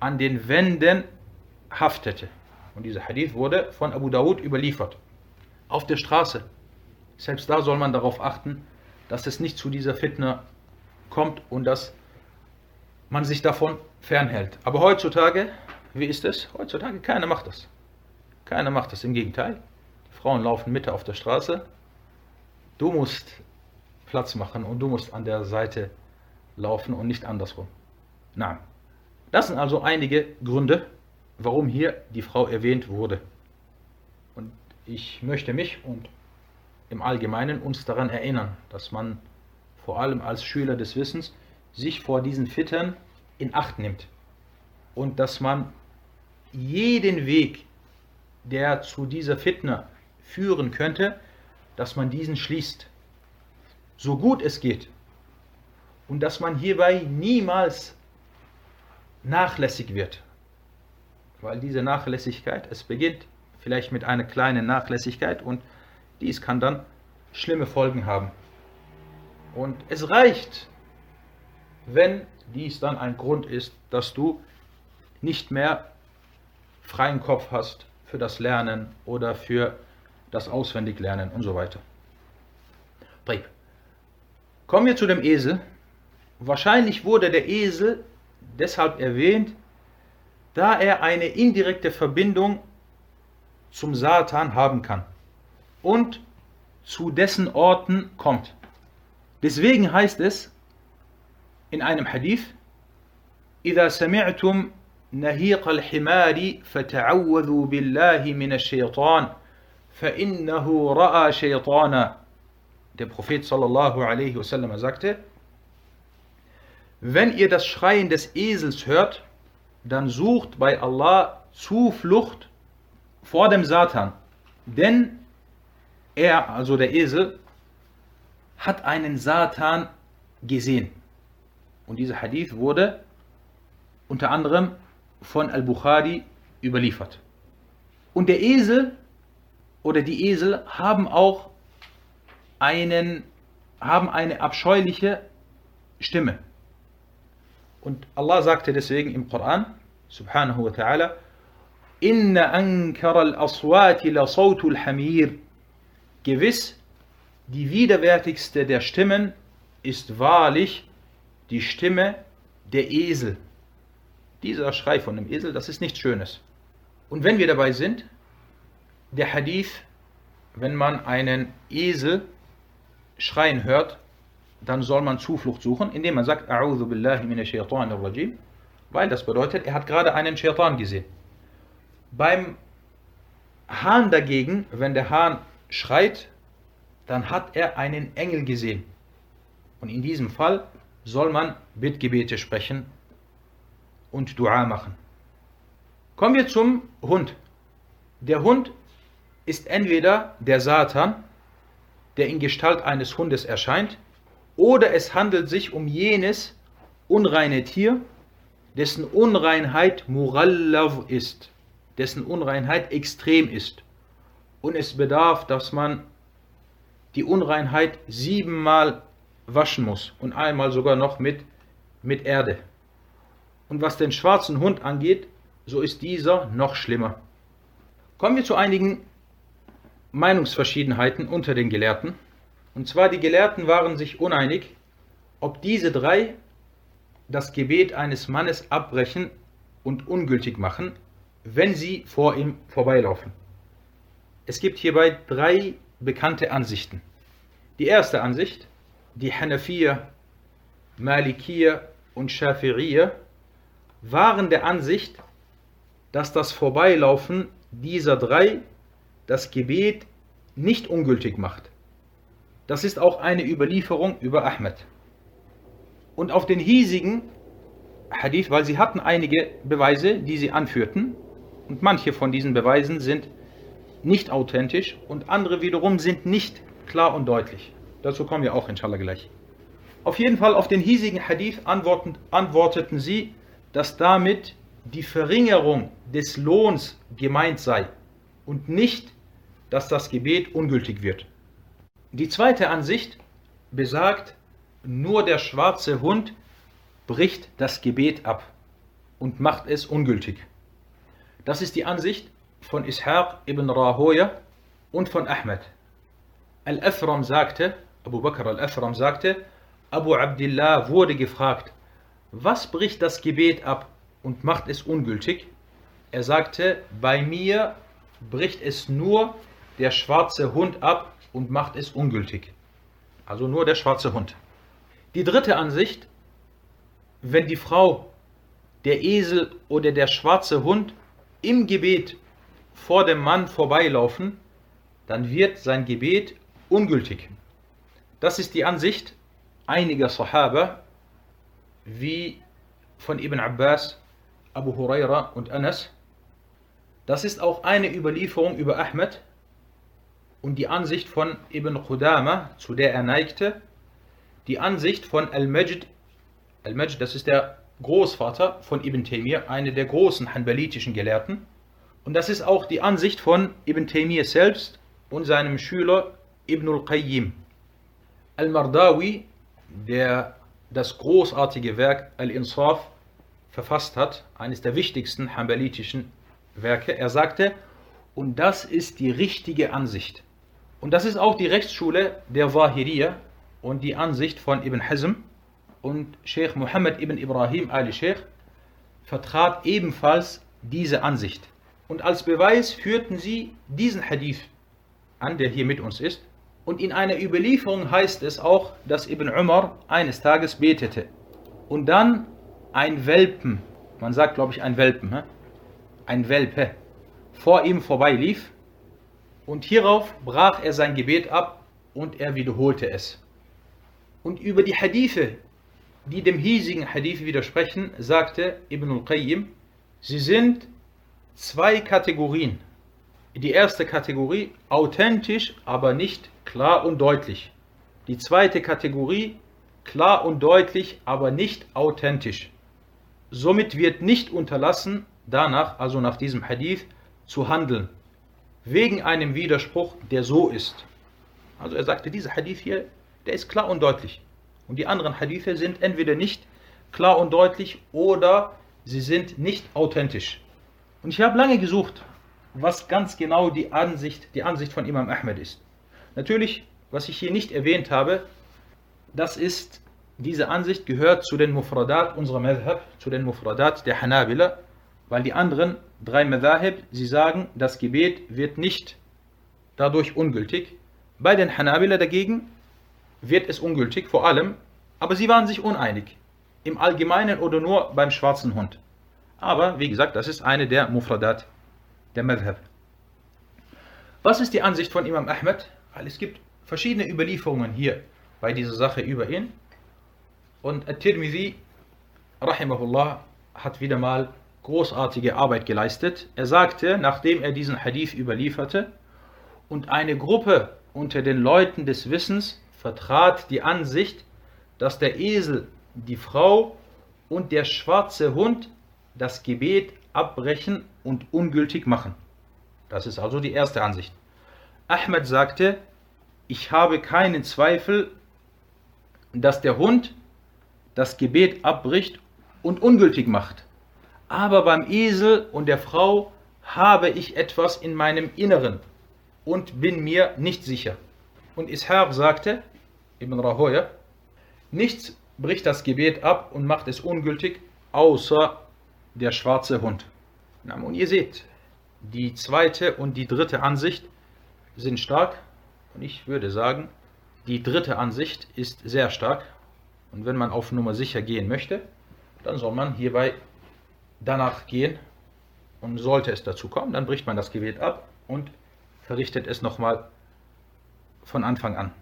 an den Wänden haftete. Und dieser Hadith wurde von Abu Dawud überliefert. Auf der Straße. Selbst da soll man darauf achten, dass es nicht zu dieser Fitne kommt und dass man sich davon fernhält. Aber heutzutage, wie ist es? Heutzutage keiner macht das. Keiner macht das. Im Gegenteil. Die Frauen laufen Mitte auf der Straße. Du musst Platz machen und du musst an der Seite laufen und nicht andersrum. Nein. Das sind also einige Gründe, warum hier die Frau erwähnt wurde. Und ich möchte mich und im Allgemeinen uns daran erinnern, dass man vor allem als Schüler des Wissens sich vor diesen Fittern in Acht nimmt und dass man jeden Weg, der zu dieser Fitner führen könnte, dass man diesen schließt, so gut es geht und dass man hierbei niemals nachlässig wird. Weil diese Nachlässigkeit, es beginnt vielleicht mit einer kleinen Nachlässigkeit und dies kann dann schlimme Folgen haben. Und es reicht, wenn dies dann ein Grund ist, dass du nicht mehr freien Kopf hast für das Lernen oder für das Auswendiglernen und so weiter. Kommen wir zu dem Esel. Wahrscheinlich wurde der Esel deshalb erwähnt, da er eine indirekte Verbindung zum Satan haben kann und zu dessen Orten kommt. Deswegen heißt es in einem Hadith, إذا سمعتم نهيق الحمار فتعوذوا بالله من الشيطان فإنه رأى شيطانا Der Prophet sallallahu alaihi wasallam sagte, wenn ihr das Schreien des Esels hört, dann sucht bei Allah Zuflucht vor dem Satan. Denn er, also der Esel, hat einen Satan gesehen. Und dieser Hadith wurde unter anderem von Al-Bukhari überliefert. Und der Esel oder die Esel haben auch einen, haben eine abscheuliche Stimme. Und Allah sagte deswegen im Koran, subhanahu wa ta'ala, Inna ankara al-aswati la sawtul hamir. Gewiss, die widerwärtigste der Stimmen ist wahrlich die Stimme der Esel. Dieser Schrei von dem Esel, das ist nichts Schönes. Und wenn wir dabei sind, der Hadith, wenn man einen Esel schreien hört, dann soll man Zuflucht suchen, indem man sagt, A'udhu billahi minash shaitanir rajim, weil das bedeutet, er hat gerade einen Shaitan gesehen. Beim Hahn dagegen, wenn der Hahn schreit, dann hat er einen Engel gesehen. Und in diesem Fall soll man Bittgebete sprechen und Dua machen. Kommen wir zum Hund. Der Hund ist entweder der Satan, der in Gestalt eines Hundes erscheint, oder es handelt sich um jenes unreine Tier, dessen Unreinheit Murallav ist, dessen Unreinheit extrem ist. Und es bedarf, dass man die Unreinheit siebenmal waschen muss und einmal sogar noch mit, mit Erde. Und was den schwarzen Hund angeht, so ist dieser noch schlimmer. Kommen wir zu einigen Meinungsverschiedenheiten unter den Gelehrten. Und zwar die Gelehrten waren sich uneinig, ob diese drei das Gebet eines Mannes abbrechen und ungültig machen, wenn sie vor ihm vorbeilaufen. Es gibt hierbei drei bekannte Ansichten. Die erste Ansicht, die Hanafiya, Malikiya und Shafi'iyya waren der Ansicht, dass das Vorbeilaufen dieser drei das Gebet nicht ungültig macht. Das ist auch eine Überlieferung über Ahmed. Und auf den hiesigen Hadith, weil sie hatten einige Beweise, die sie anführten, und manche von diesen Beweisen sind nicht authentisch und andere wiederum sind nicht klar und deutlich. Dazu kommen wir auch inshallah gleich. Auf jeden Fall auf den hiesigen Hadith antworteten sie, dass damit die Verringerung des Lohns gemeint sei und nicht, dass das Gebet ungültig wird. Die zweite Ansicht besagt, nur der schwarze Hund bricht das Gebet ab und macht es ungültig. Das ist die Ansicht von Ishaq ibn Rahoya und von Ahmed. Al-Afram sagte, Abu Bakr al-Afram sagte, Abu Abdullah wurde gefragt, was bricht das Gebet ab und macht es ungültig? Er sagte, bei mir bricht es nur der schwarze Hund ab und macht es ungültig. Also nur der schwarze Hund. Die dritte Ansicht, wenn die Frau, der Esel oder der schwarze Hund im Gebet vor dem Mann vorbeilaufen, dann wird sein Gebet ungültig. Das ist die Ansicht einiger Sahaba, wie von Ibn Abbas, Abu Huraira und Anas. Das ist auch eine Überlieferung über Ahmed und die Ansicht von Ibn Qudama, zu der er neigte, die Ansicht von Al-Majd, Al-Majd, das ist der Großvater von Ibn Taymiyyah, einer der großen hanbalitischen Gelehrten. Und das ist auch die Ansicht von Ibn Taymiyyah selbst und seinem Schüler Ibn al-Qayyim. Al-Mardawi, der das großartige Werk Al-Insaf verfasst hat, eines der wichtigsten hanbalitischen Werke, er sagte, und das ist die richtige Ansicht. Und das ist auch die Rechtsschule der Wahiriya und die Ansicht von Ibn Hazm und Sheikh Muhammad ibn Ibrahim al-Sheikh vertrat ebenfalls diese Ansicht. Und als Beweis führten sie diesen Hadith an, der hier mit uns ist. Und in einer Überlieferung heißt es auch, dass Ibn Umar eines Tages betete. Und dann ein Welpen, man sagt glaube ich ein Welpen, ein Welpe, vor ihm vorbeilief. Und hierauf brach er sein Gebet ab und er wiederholte es. Und über die Hadithe, die dem hiesigen Hadith widersprechen, sagte Ibn al-Qayyim, sie sind zwei Kategorien. Die erste Kategorie authentisch, aber nicht klar und deutlich. Die zweite Kategorie klar und deutlich, aber nicht authentisch. Somit wird nicht unterlassen, danach, also nach diesem Hadith, zu handeln. Wegen einem Widerspruch, der so ist. Also er sagte, dieser Hadith hier, der ist klar und deutlich. Und die anderen Hadithe sind entweder nicht klar und deutlich oder sie sind nicht authentisch. Und ich habe lange gesucht, was ganz genau die Ansicht, die Ansicht von Imam Ahmed ist. Natürlich, was ich hier nicht erwähnt habe, das ist, diese Ansicht gehört zu den Mufradat unserer Madhab, zu den Mufradat der Hanabila, weil die anderen drei Madhab, sie sagen, das Gebet wird nicht dadurch ungültig. Bei den Hanabila dagegen wird es ungültig, vor allem, aber sie waren sich uneinig, im Allgemeinen oder nur beim schwarzen Hund. Aber wie gesagt, das ist eine der Mufradat der Madhab. Was ist die Ansicht von Imam Ahmed? Weil es gibt verschiedene Überlieferungen hier bei dieser Sache über ihn. Und At-Tirmidhi, rahimahullah, hat wieder mal großartige Arbeit geleistet. Er sagte, nachdem er diesen Hadith überlieferte, und eine Gruppe unter den Leuten des Wissens vertrat die Ansicht, dass der Esel, die Frau und der schwarze Hund das Gebet abbrechen und ungültig machen. Das ist also die erste Ansicht. Ahmed sagte, ich habe keinen Zweifel, dass der Hund das Gebet abbricht und ungültig macht. Aber beim Esel und der Frau habe ich etwas in meinem Inneren und bin mir nicht sicher. Und Ishaq sagte, Ibn Rahoya, nichts bricht das Gebet ab und macht es ungültig, außer der schwarze Hund. Und ihr seht, die zweite und die dritte Ansicht sind stark. Und ich würde sagen, die dritte Ansicht ist sehr stark. Und wenn man auf Nummer sicher gehen möchte, dann soll man hierbei danach gehen. Und sollte es dazu kommen, dann bricht man das Gebet ab und verrichtet es nochmal von Anfang an.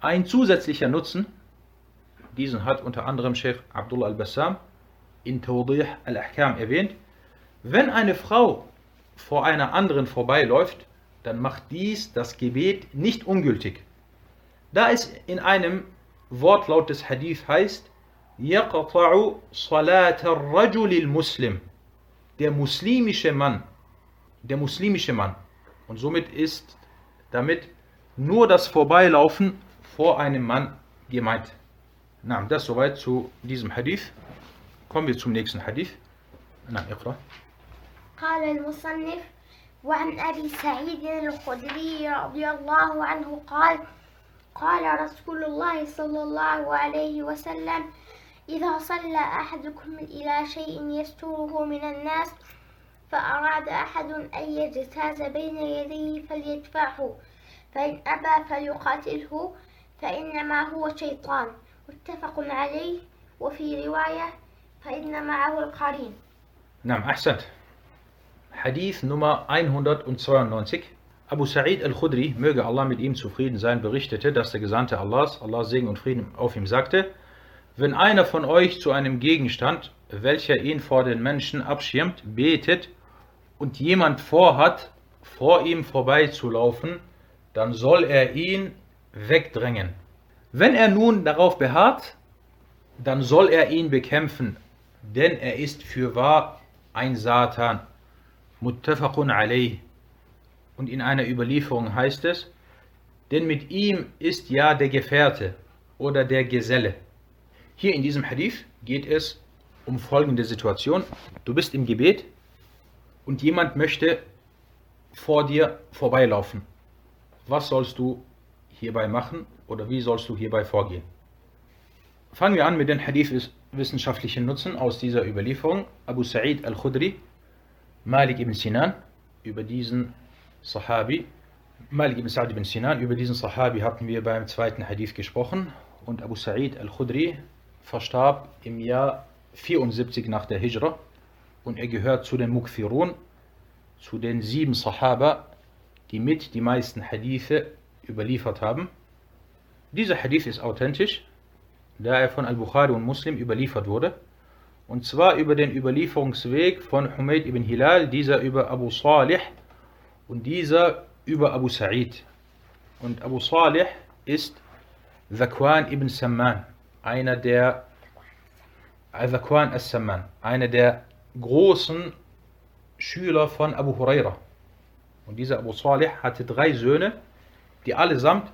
Ein zusätzlicher Nutzen, diesen hat unter anderem Sheikh Abdullah al-Bassam in Tawdih al-Ahkam erwähnt, wenn eine Frau vor einer anderen vorbeiläuft, dann macht dies das Gebet nicht ungültig. Da es in einem Wortlaut des Hadith heißt, يقطع صلاة الرجل المسلم der muslimische Mann der muslimische Mann und somit ist damit nur das Vorbeilaufen vor einem Mann gemeint. Na, das soweit zu diesem Hadith. Kommen wir zum nächsten Hadith. Na, اقرأ. قال المصنف وعن أبي سعيد الخدري رضي الله عنه قال قال رسول الله صلى الله عليه وسلم إذا صلى أحدكم إلى شيء يستره من الناس فأراد أحد أن يجتاز بين يديه فليدفعه فإن أبى فليقاتله فإنما هو شيطان. متفق عليه. وفي رواية فإن معه القرين. نعم أحسنت. Hadith Nummer 192. Abu Sa'id al-Khudri, möge Allah mit ihm zufrieden sein, berichtete, dass der Gesandte Allahs, Allah Segen und Frieden auf ihm sagte, wenn einer von euch zu einem Gegenstand, welcher ihn vor den Menschen abschirmt, betet und jemand vorhat, vor ihm vorbeizulaufen, dann soll er ihn wegdrängen. Wenn er nun darauf beharrt, dann soll er ihn bekämpfen, denn er ist für wahr ein Satan. Muttafaqun alayh. Und in einer Überlieferung heißt es, denn mit ihm ist ja der Gefährte oder der Geselle. Hier in diesem Hadith geht es um folgende Situation. Du bist im Gebet und jemand möchte vor dir vorbeilaufen. Was sollst du hierbei machen oder wie sollst du hierbei vorgehen? Fangen wir an mit den Hadith-wissenschaftlichen Nutzen aus dieser Überlieferung. Abu Sa'id al-Khudri, Malik ibn Sinan, über diesen Sahabi, Malik ibn Sa'd ibn Sinan, über diesen Sahabi hatten wir beim zweiten Hadith gesprochen. Und Abu Sa'id al-Khudri verstarb im Jahr 74 nach der Hijra und er gehört zu den Mukfirun, zu den sieben Sahaba, die mit die meisten Hadithe überliefert haben. Dieser Hadith ist authentisch, da er von Al-Bukhari und Muslim überliefert wurde. Und zwar über den Überlieferungsweg von Humayd ibn Hilal, dieser über Abu Salih und dieser über Abu Sa'id. Und Abu Salih ist Zakwan ibn Samman, einer der Zakwan as-Samman, einer der großen Schüler von Abu Huraira. Und dieser Abu Salih hatte drei Söhne, die allesamt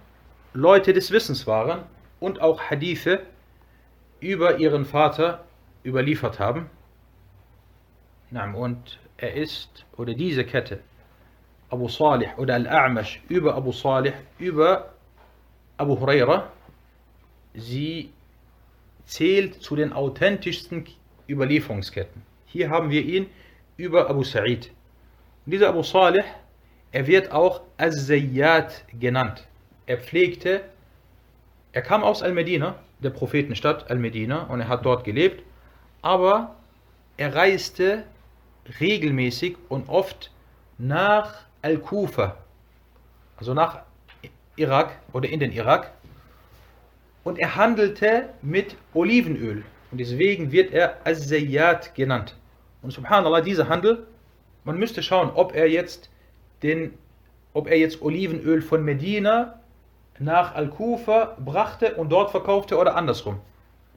Leute des Wissens waren und auch Hadithe über ihren Vater überliefert haben. Und er ist, oder diese Kette, Abu Salih oder Al-A'mash über Abu Salih, über Abu Huraira, sie zählt zu den authentischsten Überlieferungsketten. Hier haben wir ihn über Abu Sa'id. Dieser Abu Salih, er wird auch Az-Zayyat genannt. Er pflegte, er kam aus Al-Medina, der Prophetenstadt Al-Medina, und er hat dort gelebt, aber er reiste regelmäßig und oft nach Al-Kufa, also nach Irak oder in den Irak, und er handelte mit Olivenöl. Und deswegen wird er Az-Zayyat genannt. Und subhanallah, dieser Handel, man müsste schauen, ob er jetzt den, ob er jetzt Olivenöl von Medina nach Al-Kufa brachte und dort verkaufte oder andersrum.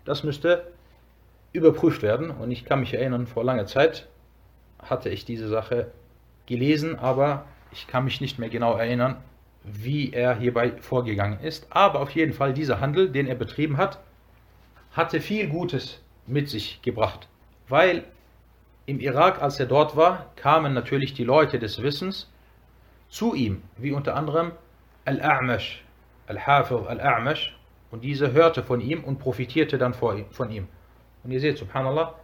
Das müsste überprüft werden. Und ich kann mich erinnern, vor langer Zeit hatte ich diese Sache gelesen, aber ich kann mich nicht mehr genau erinnern, wie er hierbei vorgegangen ist. Aber auf jeden Fall, dieser Handel, den er betrieben hat, hatte viel Gutes mit sich gebracht. Weil im Irak, als er dort war, kamen natürlich die Leute des Wissens zu ihm, wie unter anderem Al-A'mash, Al-Hafiz Al-A'mash, und dieser hörte von ihm und profitierte dann von ihm. Und ihr seht, subhanallah,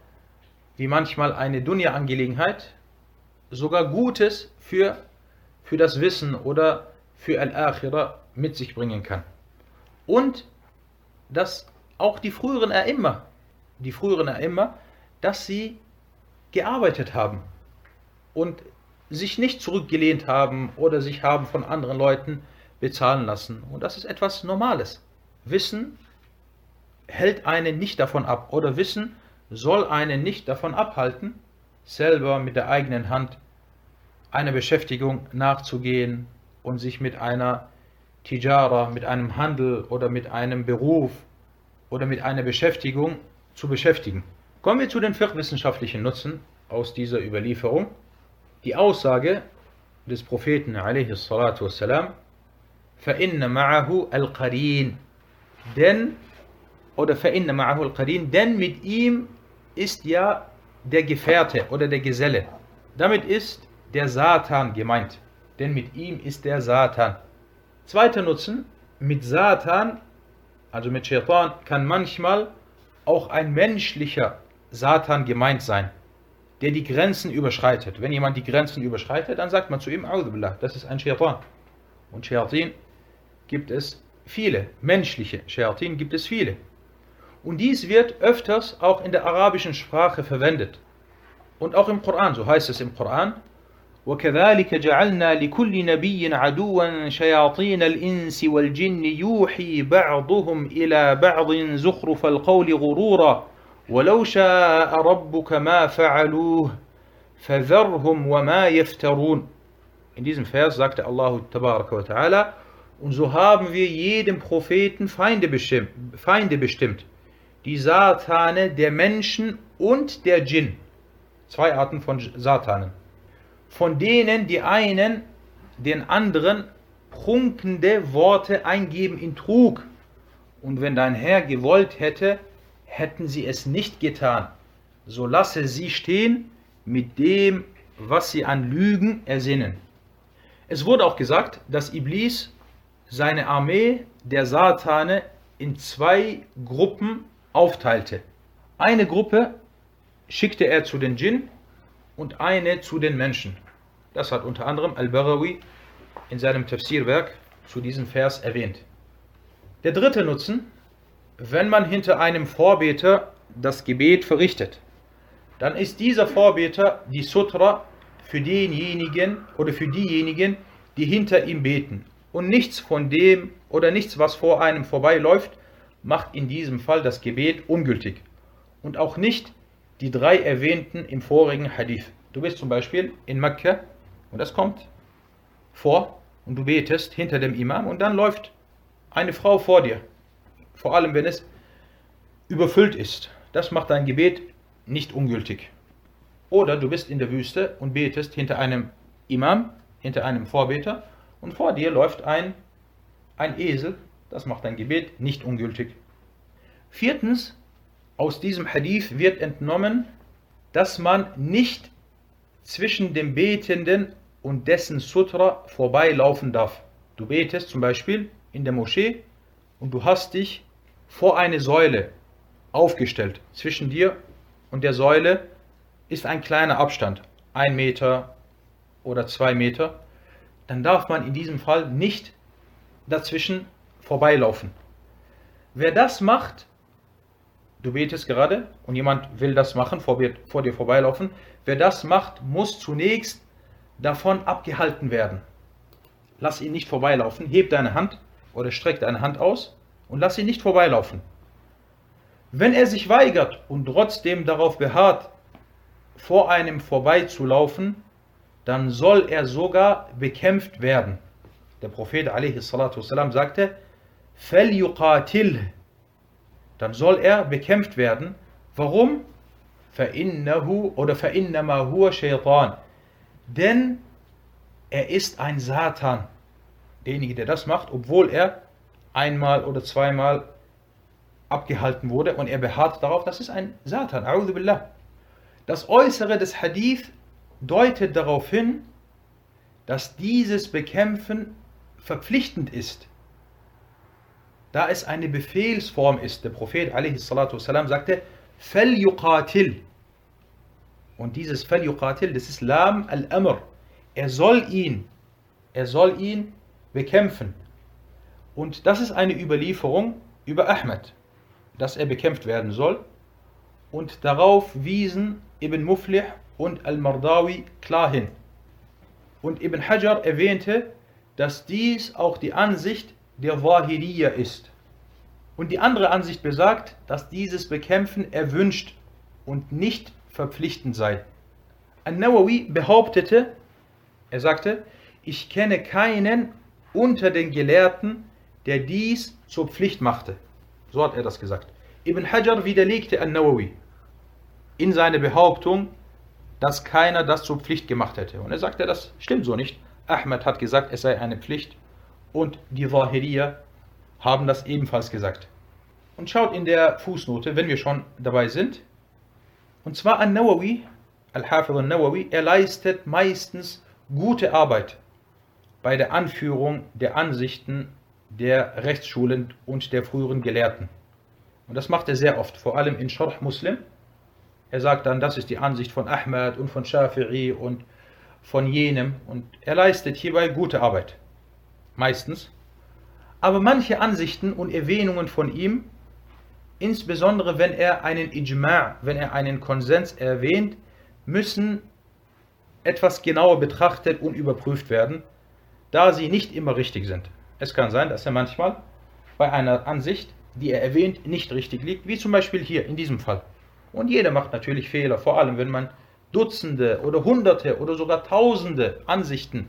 wie manchmal eine Dunya-Angelegenheit sogar Gutes für, für das Wissen oder für Al-Akhirah mit sich bringen kann. Und dass auch die früheren A'imma, die früheren A'imma, dass sie gearbeitet haben und sich nicht zurückgelehnt haben oder sich haben von anderen Leuten bezahlen lassen. Und das ist etwas Normales. Wissen hält einen nicht davon ab oder Wissen soll einen nicht davon abhalten, selber mit der eigenen Hand einer Beschäftigung nachzugehen und sich mit einer Tijara, mit einem Handel oder mit einem Beruf oder mit einer Beschäftigung zu beschäftigen. Kommen wir zu den fiqh-wissenschaftlichen Nutzen aus dieser Überlieferung. Die Aussage des Propheten a.s. فَإِنَّ مَعَهُ الْقَرِينَ Denn, oder فَإِنَّ مَعَهُ الْقَرِينَ Denn mit ihm ist ja der Gefährte oder der Geselle. Damit ist der Satan gemeint denn mit ihm ist der Satan. Zweiter Nutzen, mit Satan, also mit Shaitan, kann manchmal auch ein menschlicher Satan gemeint sein, der die Grenzen überschreitet. Wenn jemand die Grenzen überschreitet, dann sagt man zu ihm, das ist ein Shaitan. Und Shaitan gibt es viele, menschliche Shaitan gibt es viele. Und dies wird öfters auch in der arabischen Sprache verwendet. Und auch im Koran, so heißt es im Koran, وكذلك جعلنا لكل نبي عدوا شياطين الإنس والجن يوحي بعضهم إلى بعض زخرف القول غرورا ولو شاء ربك ما فعلوه فذرهم وما يفترون In diesem Vers sagte Allah Ta'ala, und so haben wir jedem Propheten Feinde bestimmt, Feinde bestimmt, die Satane der Menschen und der Djinn. Zwei Arten von Satanen. Von denen die einen den anderen prunkende Worte eingeben in Trug. Und wenn dein Herr gewollt hätte, hätten sie es nicht getan. So lasse sie stehen mit dem, was sie an Lügen ersinnen. Es wurde auch gesagt, dass Iblis seine Armee der Satane in zwei Gruppen aufteilte. Eine Gruppe schickte er zu den Djinn und eine zu den Menschen. Das hat unter anderem Al-Barawi in seinem Tafsirwerk zu diesem Vers erwähnt. Der dritte Nutzen, wenn man hinter einem Vorbeter das Gebet verrichtet, dann ist dieser Vorbeter die Sutra für denjenigen oder für diejenigen, die hinter ihm beten. Und nichts von dem oder nichts, was vor einem vorbeiläuft, macht in diesem Fall das Gebet ungültig. Und auch nicht die drei erwähnten im vorigen Hadith. Du bist zum Beispiel in Mekka und das kommt vor und du betest hinter dem Imam und dann läuft eine Frau vor dir. Vor allem, wenn es überfüllt ist. Das macht dein Gebet nicht ungültig. Oder du bist in der Wüste und betest hinter einem Imam, hinter einem Vorbeter und vor dir läuft ein, ein Esel. Das macht dein Gebet nicht ungültig. Viertens, aus diesem Hadith wird entnommen, dass man nicht zwischen dem Betenden und dessen Sutra vorbeilaufen darf. Du betest zum Beispiel in der Moschee und du hast dich vor eine Säule aufgestellt. Zwischen dir und der Säule ist ein kleiner Abstand, ein Meter oder zwei Meter. Dann darf man in diesem Fall nicht dazwischen vorbeilaufen. Wer das macht, du betest gerade und jemand will das machen, vor, vor dir vorbeilaufen, wer das macht, muss zunächst davon abgehalten werden. Lass ihn nicht vorbeilaufen, heb deine Hand oder streck deine Hand aus und lass ihn nicht vorbeilaufen. Wenn er sich weigert und trotzdem darauf beharrt, vor einem vorbeizulaufen, dann soll er sogar bekämpft werden. Der Prophet a.s. sagte, فَلْيُقَاتِلْهِ dann soll er bekämpft werden. Warum? Verinnahu oder verinnahu shaytan. Denn er ist ein Satan. Derjenige, der das macht, obwohl er einmal oder zweimal abgehalten wurde und er beharrt darauf, das ist ein Satan. Das Äußere des Hadith deutet darauf hin, dass dieses Bekämpfen verpflichtend ist Da es eine Befehlsform ist. Der Prophet والسلام, sagte, فَلْيُقَاتِلْ Und dieses فَلْيُقَاتِلْ, das ist Lam al-Amr. Er soll ihn, er soll ihn bekämpfen. Und das ist eine Überlieferung über Ahmed dass er bekämpft werden soll. Und darauf wiesen Ibn Muflih und Al-Mardawi klar hin. Und Ibn Hajar erwähnte, dass dies auch die Ansicht der Wahidiyya ist. Und die andere Ansicht besagt, dass dieses Bekämpfen erwünscht und nicht verpflichtend sei. An-Nawawi behauptete, er sagte, ich kenne keinen unter den Gelehrten, der dies zur Pflicht machte. So hat er das gesagt. Ibn Hajar widerlegte An-Nawawi in seiner Behauptung, dass keiner das zur Pflicht gemacht hätte. Und er sagte, das stimmt so nicht. Ahmed hat gesagt, es sei eine Pflicht und die Wahiriya haben das ebenfalls gesagt. Und schaut in der Fußnote, wenn wir schon dabei sind. Und zwar An-Nawawi, Al-Hafid An-Nawawi, er leistet meistens gute Arbeit bei der Anführung der Ansichten der Rechtsschulen und der früheren Gelehrten. Und das macht er sehr oft, vor allem in Sharh Muslim. Er sagt dann, das ist die Ansicht von Ahmad und von Shafi'i und von jenem. Und er leistet hierbei gute Arbeit. Meistens. Aber manche Ansichten und Erwähnungen von ihm, insbesondere wenn er einen Ijma', wenn er einen Konsens erwähnt, müssen etwas genauer betrachtet und überprüft werden, da sie nicht immer richtig sind. Es kann sein, dass er manchmal bei einer Ansicht, die er erwähnt, nicht richtig liegt, wie zum Beispiel hier in diesem Fall. Und jeder macht natürlich Fehler, vor allem wenn man Dutzende oder Hunderte oder sogar Tausende Ansichten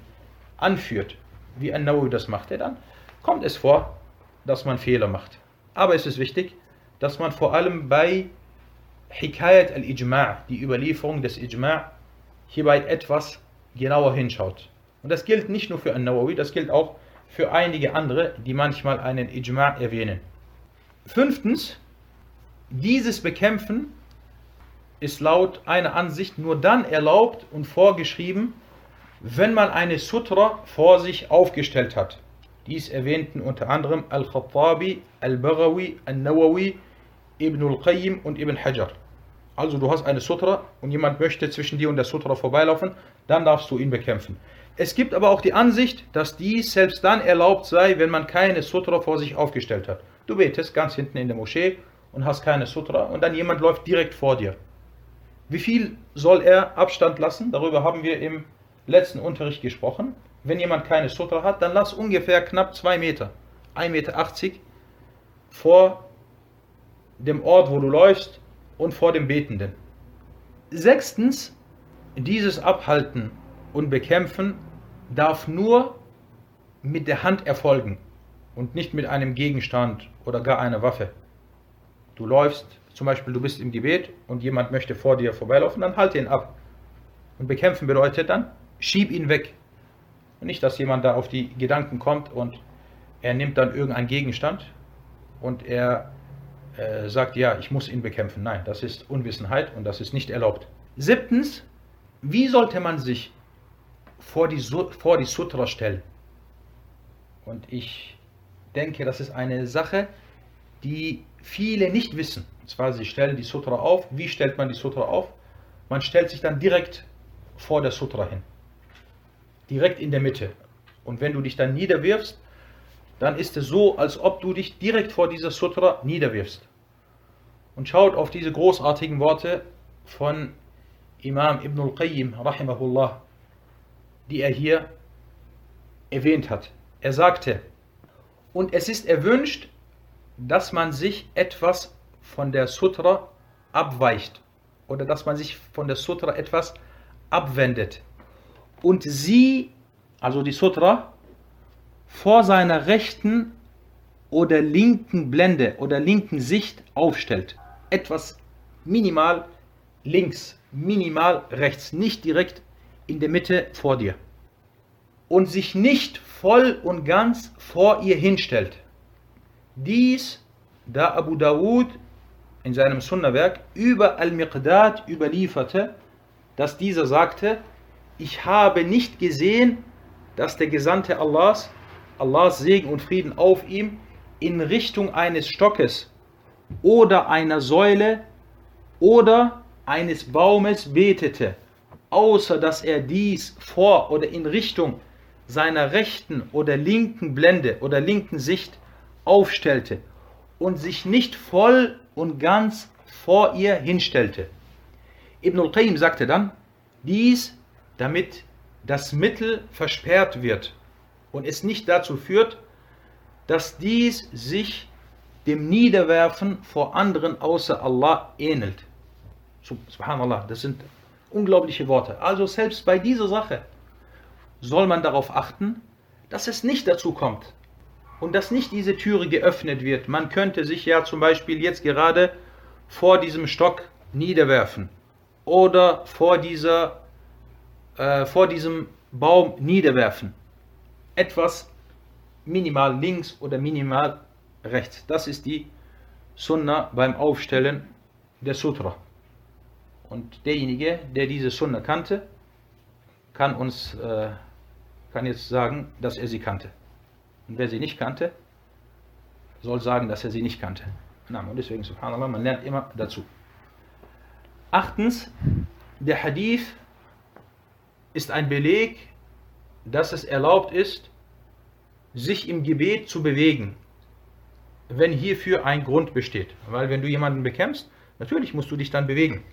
anführt, wie ein Nawawi das macht, dann kommt es vor, dass man Fehler macht. Aber es ist wichtig, dass man vor allem bei Hikayat al-Ijma', die Überlieferung des Ijma', hierbei etwas genauer hinschaut. Und das gilt nicht nur für ein Nawawi, das gilt auch für einige andere, die manchmal einen Ijma' erwähnen. Fünftens, dieses Bekämpfen ist laut einer Ansicht nur dann erlaubt und vorgeschrieben, wenn man eine Sutra vor sich aufgestellt hat. Dies erwähnten unter anderem Al-Khattabi, Al-Baghawi, Al-Nawawi Ibn al-Qayyim und Ibn Hajar. Also du hast eine Sutra und jemand möchte zwischen dir und der Sutra vorbeilaufen, dann darfst du ihn bekämpfen. Es gibt aber auch die Ansicht, dass dies selbst dann erlaubt sei, wenn man keine Sutra vor sich aufgestellt hat. Du betest ganz hinten in der Moschee und hast keine Sutra und dann jemand läuft direkt vor dir. Wie viel soll er Abstand lassen? Darüber haben wir im letzten Unterricht gesprochen. Wenn jemand keine Sutra hat, dann lass ungefähr knapp 2 Meter, 1,80 Meter vor dem Ort, wo du läufst und vor dem Betenden. Sechstens, dieses Abhalten und Bekämpfen darf nur mit der Hand erfolgen und nicht mit einem Gegenstand oder gar einer Waffe. Du läufst, zum Beispiel du bist im Gebet und jemand möchte vor dir vorbeilaufen, dann halte ihn ab. Und bekämpfen bedeutet dann, schieb ihn weg. Und nicht, dass jemand da auf die Gedanken kommt und er nimmt dann irgendeinen Gegenstand und er äh, sagt, ja, ich muss ihn bekämpfen. Nein, das ist Unwissenheit und das ist nicht erlaubt. Siebtens, wie sollte man sich vor die, vor die Sutra stellen? Und ich denke, das ist eine Sache, die viele nicht wissen. Und zwar, sie stellen die Sutra auf. Wie stellt man die Sutra auf? Man stellt sich dann direkt vor der Sutra hin. Direkt in der Mitte. Und wenn du dich dann niederwirfst, dann ist es so, als ob du dich direkt vor dieser Sutra niederwirfst. Und schaut auf diese großartigen Worte von Imam Ibn al-Qayyim, rahimahullah, die er hier erwähnt hat. Er sagte, und es ist erwünscht, dass man sich etwas von der Sutra abweicht oder dass man sich von der Sutra etwas abwendet und sie, also die Sutra, vor seiner rechten oder linken Blende oder linken Sicht aufstellt. Etwas minimal links, minimal rechts, nicht direkt in der Mitte vor dir. Und sich nicht voll und ganz vor ihr hinstellt. Dies, da Abu Dawud in seinem Sunnah-Werk über Al-Miqdad überlieferte, dass dieser sagte, ich habe nicht gesehen, dass der Gesandte Allahs, Allahs Segen und Frieden auf ihm, in Richtung eines Stockes oder einer Säule oder eines Baumes betete, außer dass er dies vor oder in Richtung seiner rechten oder linken Blende oder linken Sicht aufstellte und sich nicht voll und ganz vor ihr hinstellte. Ibn al-Qayyim sagte dann, dies, damit das Mittel versperrt wird und es nicht dazu führt, dass dies sich dem Niederwerfen vor anderen außer Allah ähnelt. Subhanallah, das sind unglaubliche Worte. Also selbst bei dieser Sache soll man darauf achten, dass es nicht dazu kommt, und dass nicht diese Türe geöffnet wird. Man könnte sich ja zum Beispiel jetzt gerade vor diesem Stock niederwerfen oder vor, dieser, äh, vor diesem Baum niederwerfen. Etwas minimal links oder minimal rechts. Das ist die Sunna beim Aufstellen der Sutra. Und derjenige, der diese Sunna kannte, kann uns äh, kann jetzt sagen, dass er sie kannte. Und wer sie nicht kannte, soll sagen, dass er sie nicht kannte. Und deswegen, subhanallah, man lernt immer dazu. Achtens, der Hadith ist ein Beleg, dass es erlaubt ist, sich im Gebet zu bewegen, wenn hierfür ein Grund besteht. Weil wenn du jemanden bekämpfst, natürlich musst du dich dann bewegen.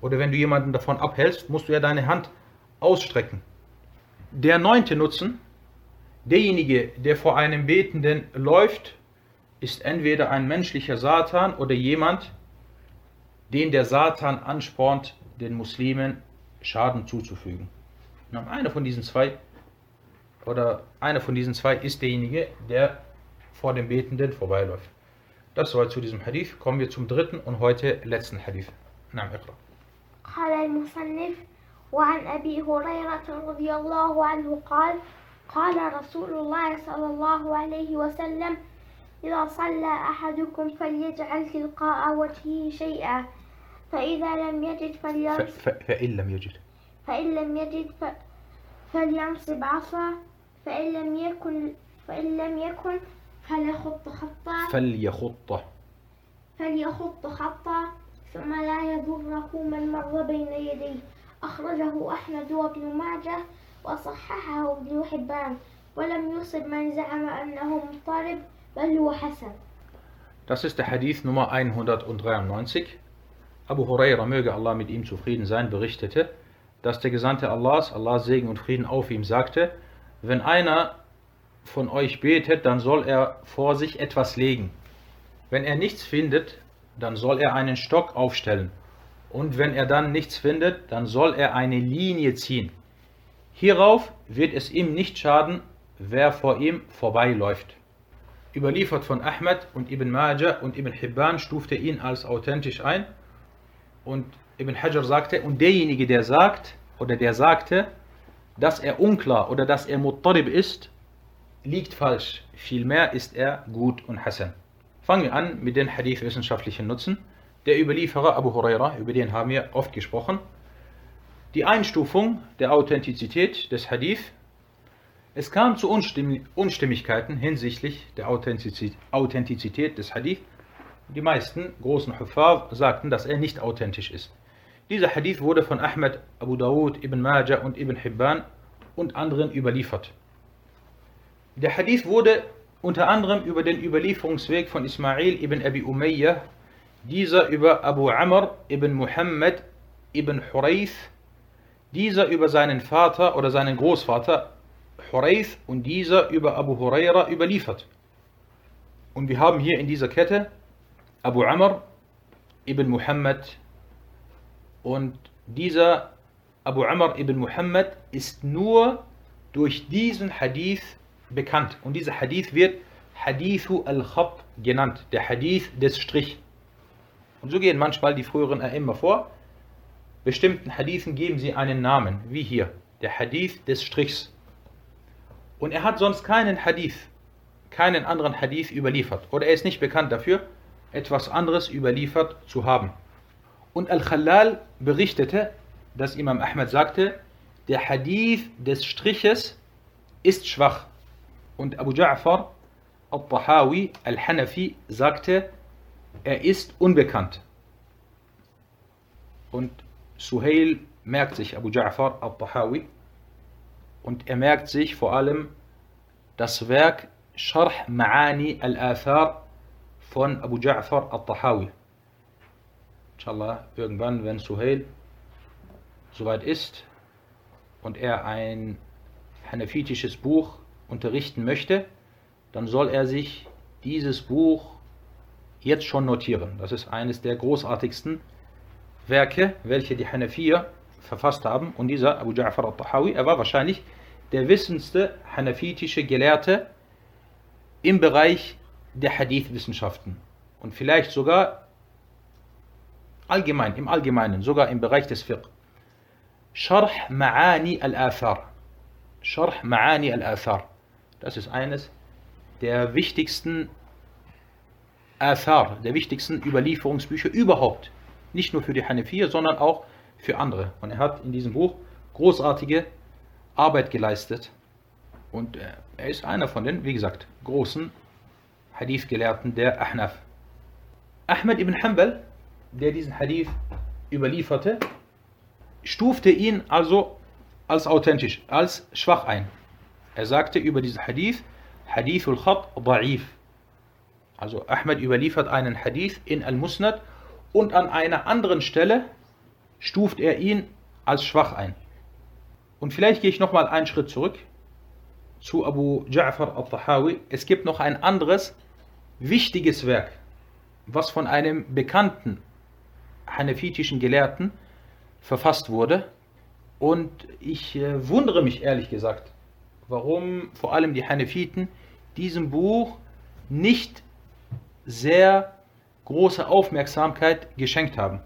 Oder wenn du jemanden davon abhältst, musst du ja deine Hand ausstrecken. Der neunte Nutzen Derjenige, der vor einem Betenden läuft, ist entweder ein menschlicher Satan oder jemand, den der Satan anspornt, den Muslimen Schaden zuzufügen. Und einer von diesen zwei oder einer von diesen zwei ist derjenige, der vor dem Betenden vorbeiläuft. Das soll zu diesem Hadith. Kommen wir zum dritten und heute letzten Hadith. نعم اقرأ. قال المصنف وعن أبي هريرة رضي الله عنه قال قال رسول الله صلى الله عليه وسلم إذا صلى أحدكم فليجعل تلقاء وجهه شيئا فإذا لم يجد فلينصب فإن لم يجد فإن لم يجد فلينصب عصا فإن لم يكن فإن لم يكن فليخط خطا. فليخط. فليخط خطا. ثم لا يضره من مر بين يديه. أخرجه أحمد وابن ماجه وصححه ابن حبان. ولم يصب من زعم أنه مضطرب بل هو حسن. Das ist der Hadith Nummer 193. Abu Huraira, möge Allah mit ihm zufrieden sein, berichtete, dass der Gesandte Allahs, Allahs Segen und Frieden auf ihm, sagte, wenn einer von euch betet, dann soll er vor sich etwas legen. Wenn er nichts findet, dann soll er einen Stock aufstellen. Und wenn er dann nichts findet, dann soll er eine Linie ziehen. Hierauf wird es ihm nicht schaden, wer vor ihm vorbeiläuft. Überliefert von Ahmed und Ibn Majah und Ibn Hibban stufte ihn als authentisch ein. Und Ibn Hajar sagte, und derjenige, der sagt, oder der sagte, dass er unklar oder dass er Muttarib ist, liegt falsch. Vielmehr ist er gut und Hassan. Fangen wir an mit den Hadith-wissenschaftlichen Nutzen. Der Überlieferer Abu Huraira, über den haben wir oft gesprochen. Die Einstufung der Authentizität des Hadith. Es kam zu Unstimmigkeiten hinsichtlich der Authentizität des Hadith. Die meisten großen Hufar sagten, dass er nicht authentisch ist. Dieser Hadith wurde von Ahmed, Abu Dawud, Ibn Majah und Ibn Hibban und anderen überliefert. Der Hadith wurde unter anderem über den Überlieferungsweg von Ismail ibn Abi Umayyah, dieser über Abu Amr ibn Muhammad ibn Hurayth, dieser über seinen Vater oder seinen Großvater Hurayth und dieser über Abu Huraira überliefert. Und wir haben hier in dieser Kette Abu Amr ibn Muhammad und dieser Abu Amr ibn Muhammad ist nur durch diesen Hadith bekannt. Und dieser Hadith wird Hadithu al-Khat genannt, der Hadith des Strich. Und so gehen manchmal die früheren immer vor. Bestimmten Hadithen geben sie einen Namen, wie hier, der Hadith des Strichs. Und er hat sonst keinen Hadith, keinen anderen Hadith überliefert. Oder er ist nicht bekannt dafür, etwas anderes überliefert zu haben. Und Al-Khalal berichtete, dass Imam Ahmad sagte, der Hadith des Striches ist schwach. Und Abu Ja'far al-Tahawi al-Hanafi sagte, er ist unbekannt. Und Suhail merkt sich Abu Ja'far al-Tahawi und er merkt sich vor allem das Werk Sharh Ma'ani al-Athar von Abu Ja'far al-Tahawi. Inshallah, irgendwann, wenn Suhail soweit ist und er ein hanafitisches Buch unterrichten möchte, dann soll er sich dieses Buch jetzt schon notieren. Das ist eines der großartigsten Werke, welche die Hanafier verfasst haben. Und dieser Abu Ja'far al-Tahawi, er war wahrscheinlich der wissendste hanafitische Gelehrte im Bereich der Hadith-Wissenschaften. Und vielleicht sogar allgemein, im Allgemeinen, sogar im Bereich des Fiqh. Sharh Ma'ani al-Athar. Sharh Ma'ani al-Athar. Das ist eines der wichtigsten Athar, der wichtigsten Überlieferungsbücher überhaupt. Nicht nur für die Hanefir, sondern auch für andere. Und er hat in diesem Buch großartige Arbeit geleistet. Und äh, er ist einer von den, wie gesagt, großen Hadith-Gelehrten der Ahnaf. Ahmed ibn Hanbal, der diesen Hadith überlieferte, stufte ihn also als authentisch, als schwach ein. Er sagte über diesen Hadith, Hadithul Khat da'if. Also Ahmed überliefert einen Hadith in Al-Musnad und an einer anderen Stelle stuft er ihn als schwach ein. Und vielleicht gehe ich nochmal einen Schritt zurück zu Abu Ja'far al-Tahawi. Es gibt noch ein anderes wichtiges Werk, was von einem bekannten hanefitischen Gelehrten verfasst wurde. Und ich äh, wundere mich ehrlich gesagt, warum vor allem die Hanefiten diesem Buch nicht sehr große Aufmerksamkeit geschenkt haben.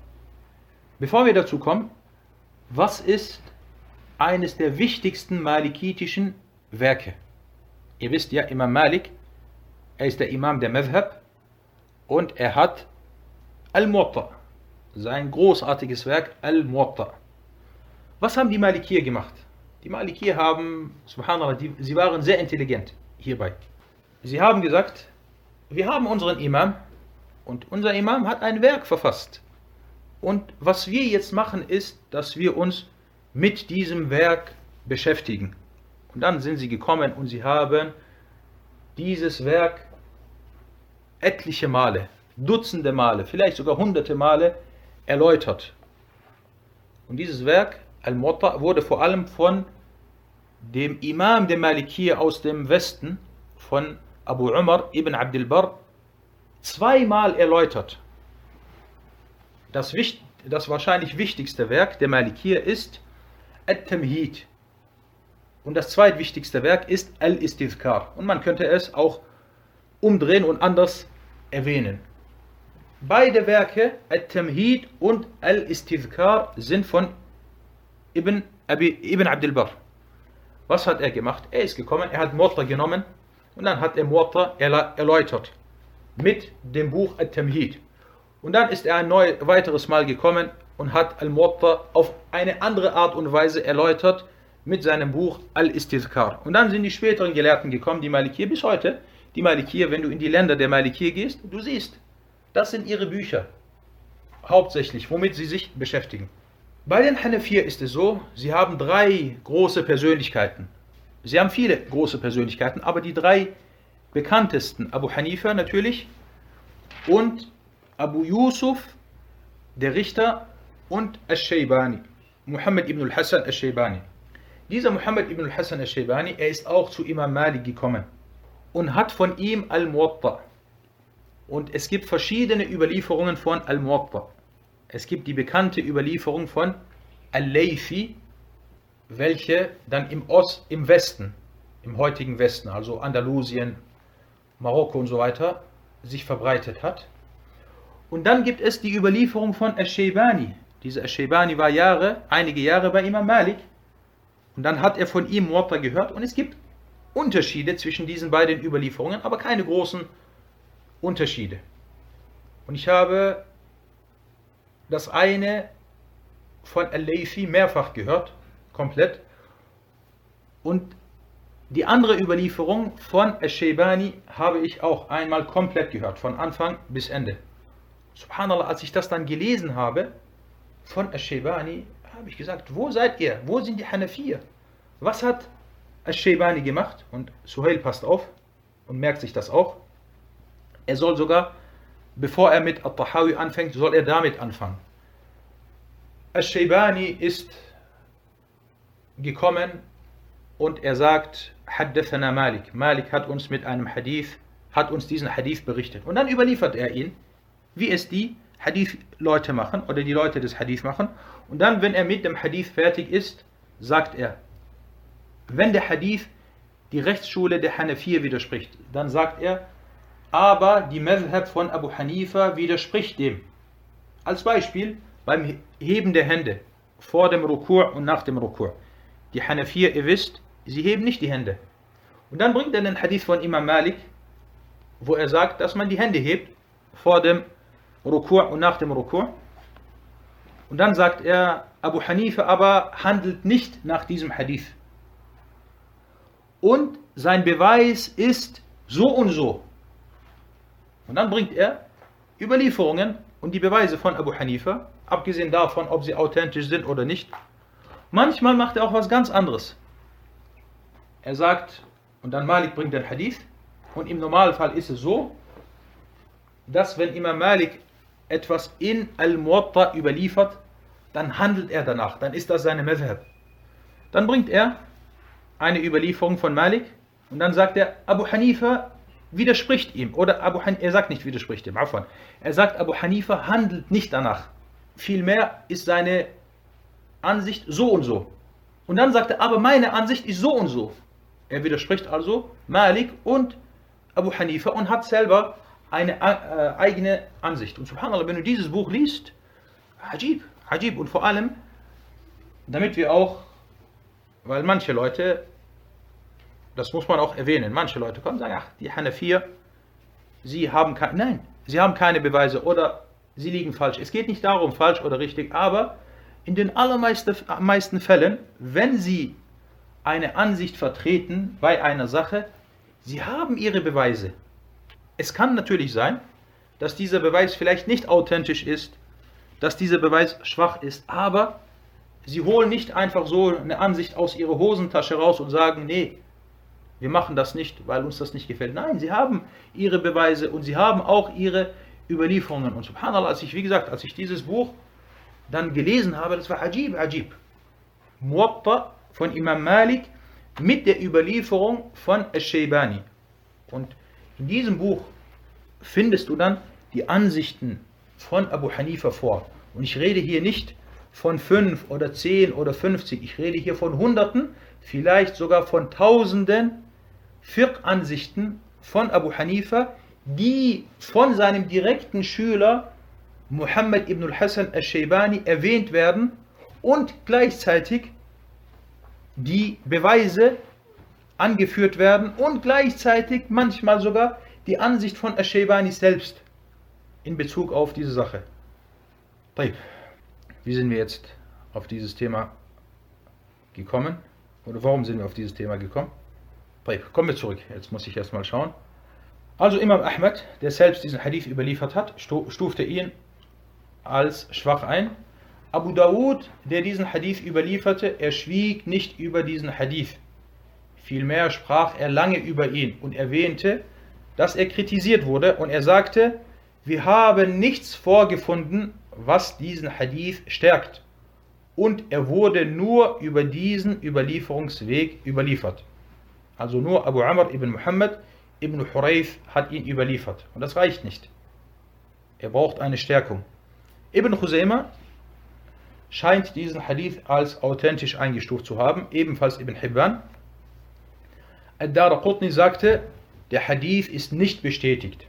Bevor wir dazu kommen, was ist eines der wichtigsten malikitischen Werke? Ihr wisst ja, Imam Malik, er ist der Imam der Madhab und er hat Al-Muwatta, sein großartiges Werk Al-Muwatta. Was haben die Malikier gemacht? Die Malikir haben, subhanallah, die, sie waren sehr intelligent hierbei. Sie haben gesagt, wir haben unseren Imam, Und unser Imam hat ein Werk verfasst. Und was wir jetzt machen, ist, dass wir uns mit diesem Werk beschäftigen. Und dann sind sie gekommen und sie haben dieses Werk etliche Male, Dutzende Male, vielleicht sogar hunderte Male erläutert. Und dieses Werk, Al-Muwatta, wurde vor allem von dem Imam der Malikir aus dem Westen, von Abu Umar ibn Abdul Barr, zweimal erläutert. Das, das wahrscheinlich wichtigste Werk der Malikir ist At-Tamhid. Und das zweitwichtigste Werk ist Al-Istizkar. Und man könnte es auch umdrehen und anders erwähnen. Beide Werke, Al-Tamhid und Al-Istizkar, sind von Ibn, Abi, Ibn Abdul Barr. Was hat er gemacht? Er ist gekommen, er hat Muwatta genommen und dann hat er Muwatta erläutert mit dem Buch Al-Tamhid. Und dann ist er ein neu, weiteres Mal gekommen und hat Al-Muwatta auf eine andere Art und Weise erläutert mit seinem Buch Al-Istizkar. Und dann sind die späteren Gelehrten gekommen, die Malikir, bis heute. Die Malikir, wenn du in die Länder der Malikir gehst, du siehst, das sind ihre Bücher. Hauptsächlich, womit sie sich beschäftigen. Bei den Hanafir ist es so, sie haben drei große Persönlichkeiten. Sie haben viele große Persönlichkeiten, aber die drei bekanntesten, Abu Hanifa natürlich und Abu Yusuf, der Richter und Al-Shaybani, Muhammad ibn al-Hassan al-Shaybani. Dieser Muhammad ibn al-Hassan al-Shaybani, er ist auch zu Imam Malik gekommen und hat von ihm Al-Muwatta. Und es gibt verschiedene Überlieferungen von Al-Muwatta. Es gibt die bekannte Überlieferung von Al-Laythi, welche dann im Ost, im Westen, im heutigen Westen, also Andalusien, Marokko und so weiter, sich verbreitet hat. Und dann gibt es die Überlieferung von Al-Shaybani. Dieser Al-Shaybani war Jahre, einige Jahre bei Imam Malik und dann hat er von ihm Muwatta gehört und es gibt Unterschiede zwischen diesen beiden Überlieferungen, aber keine großen Unterschiede. Und ich habe das eine von Al-Laythi mehrfach gehört, komplett. Und die andere Überlieferung von Al-Shaybani habe ich auch einmal komplett gehört, von Anfang bis Ende. Subhanallah, als ich das dann gelesen habe, von Al-Shaybani, habe ich gesagt, wo seid ihr? Wo sind die Hanafier? Was hat Al-Shaybani gemacht? Und Suhail passt auf und merkt sich das auch. Er soll sogar, bevor er mit Al-Tahawi anfängt, soll er damit anfangen. Al-Shaybani ist gekommen und er sagt, Haddathana Malik. Malik hat uns mit einem Hadith, hat uns diesen Hadith berichtet. Und dann überliefert er ihn, wie es die Hadith-Leute machen oder die Leute des Hadith machen. Und dann, wenn er mit dem Hadith fertig ist, sagt er, wenn der Hadith die Rechtsschule der Hanafir widerspricht, dann sagt er, aber die Madhab von Abu Hanifa widerspricht dem. Als Beispiel beim Heben der Hände vor dem Rukur und nach dem Rukur. Die Hanafir, ihr wisst, sie heben nicht die Hände. Und dann bringt er den Hadith von Imam Malik, wo er sagt, dass man die Hände hebt vor dem Rukur und nach dem Rukur. Und dann sagt er, Abu Hanifa aber handelt nicht nach diesem Hadith. Und sein Beweis ist so und so. Und dann bringt er Überlieferungen und die Beweise von Abu Hanifa, abgesehen davon, ob sie authentisch sind oder nicht. Manchmal macht er auch was ganz anderes. Er sagt, und dann Malik bringt den Hadith, und im Normalfall ist es so, dass wenn Imam Malik etwas in Al-Muwatta überliefert, dann handelt er danach, dann ist das seine Madhab. Dann bringt er eine Überlieferung von Malik und dann sagt er, Abu Hanifa widerspricht ihm. Oder Abu Han er sagt nicht widerspricht ihm, Afwan. Er sagt, Abu Hanifa handelt nicht danach. Vielmehr ist seine Ansicht so und so. Und dann sagt er, aber meine Ansicht ist so und so. Er widerspricht also Malik und Abu Hanifa und hat selber eine äh, eigene Ansicht. Und subhanallah, wenn du dieses Buch liest, Hajib, Hajib. Und vor allem, damit wir auch, weil manche Leute, das muss man auch erwähnen, manche Leute kommen und sagen, ach, die Hanafir, sie haben keine, nein, sie haben keine Beweise oder sie liegen falsch. Es geht nicht darum, falsch oder richtig, aber in den allermeisten Fällen, wenn sie eine Ansicht vertreten bei einer Sache, sie haben ihre Beweise. Es kann natürlich sein, dass dieser Beweis vielleicht nicht authentisch ist, dass dieser Beweis schwach ist, aber sie holen nicht einfach so eine Ansicht aus ihrer Hosentasche raus und sagen, nee, wir machen das nicht, weil uns das nicht gefällt. Nein, sie haben ihre Beweise und sie haben auch ihre Überlieferungen. Und subhanallah, als ich, wie gesagt, als ich dieses Buch dann gelesen habe, das war ajib, ajib. Muwatta von Imam Malik mit der Überlieferung von Al-Shaybani. Und in diesem Buch findest du dann die Ansichten von Abu Hanifa vor. Und ich rede hier nicht von 5 oder 10 oder 50, ich rede hier von Hunderten, vielleicht sogar von Tausenden Fiqh-Ansichten von Abu Hanifa, die von seinem direkten Schüler Muhammad ibn al-Hassan al-Shaybani erwähnt werden und gleichzeitig die Beweise angeführt werden und gleichzeitig manchmal sogar die Ansicht von al-Shaybani selbst in Bezug auf diese Sache. Wie sind wir jetzt auf dieses Thema gekommen? Oder warum sind wir auf dieses Thema gekommen? Kommen wir zurück. Jetzt muss ich erstmal schauen. Also Imam Ahmed, der selbst diesen Hadith überliefert hat, stufte ihn als schwach ein. Abu Dawud, der diesen Hadith überlieferte, er schwieg nicht über diesen Hadith. Vielmehr sprach er lange über ihn und erwähnte, dass er kritisiert wurde und er sagte, wir haben nichts vorgefunden, was diesen Hadith stärkt. Und er wurde nur über diesen Überlieferungsweg überliefert. Also nur Abu Amr ibn Muhammad ibn Hurayf hat ihn überliefert. Und das reicht nicht. Er braucht eine Stärkung. Ibn Khuzaymah scheint diesen Hadith als authentisch eingestuft zu haben, ebenfalls Ibn Hibban. Ad-Dar Qutni sagte, der Hadith ist nicht bestätigt.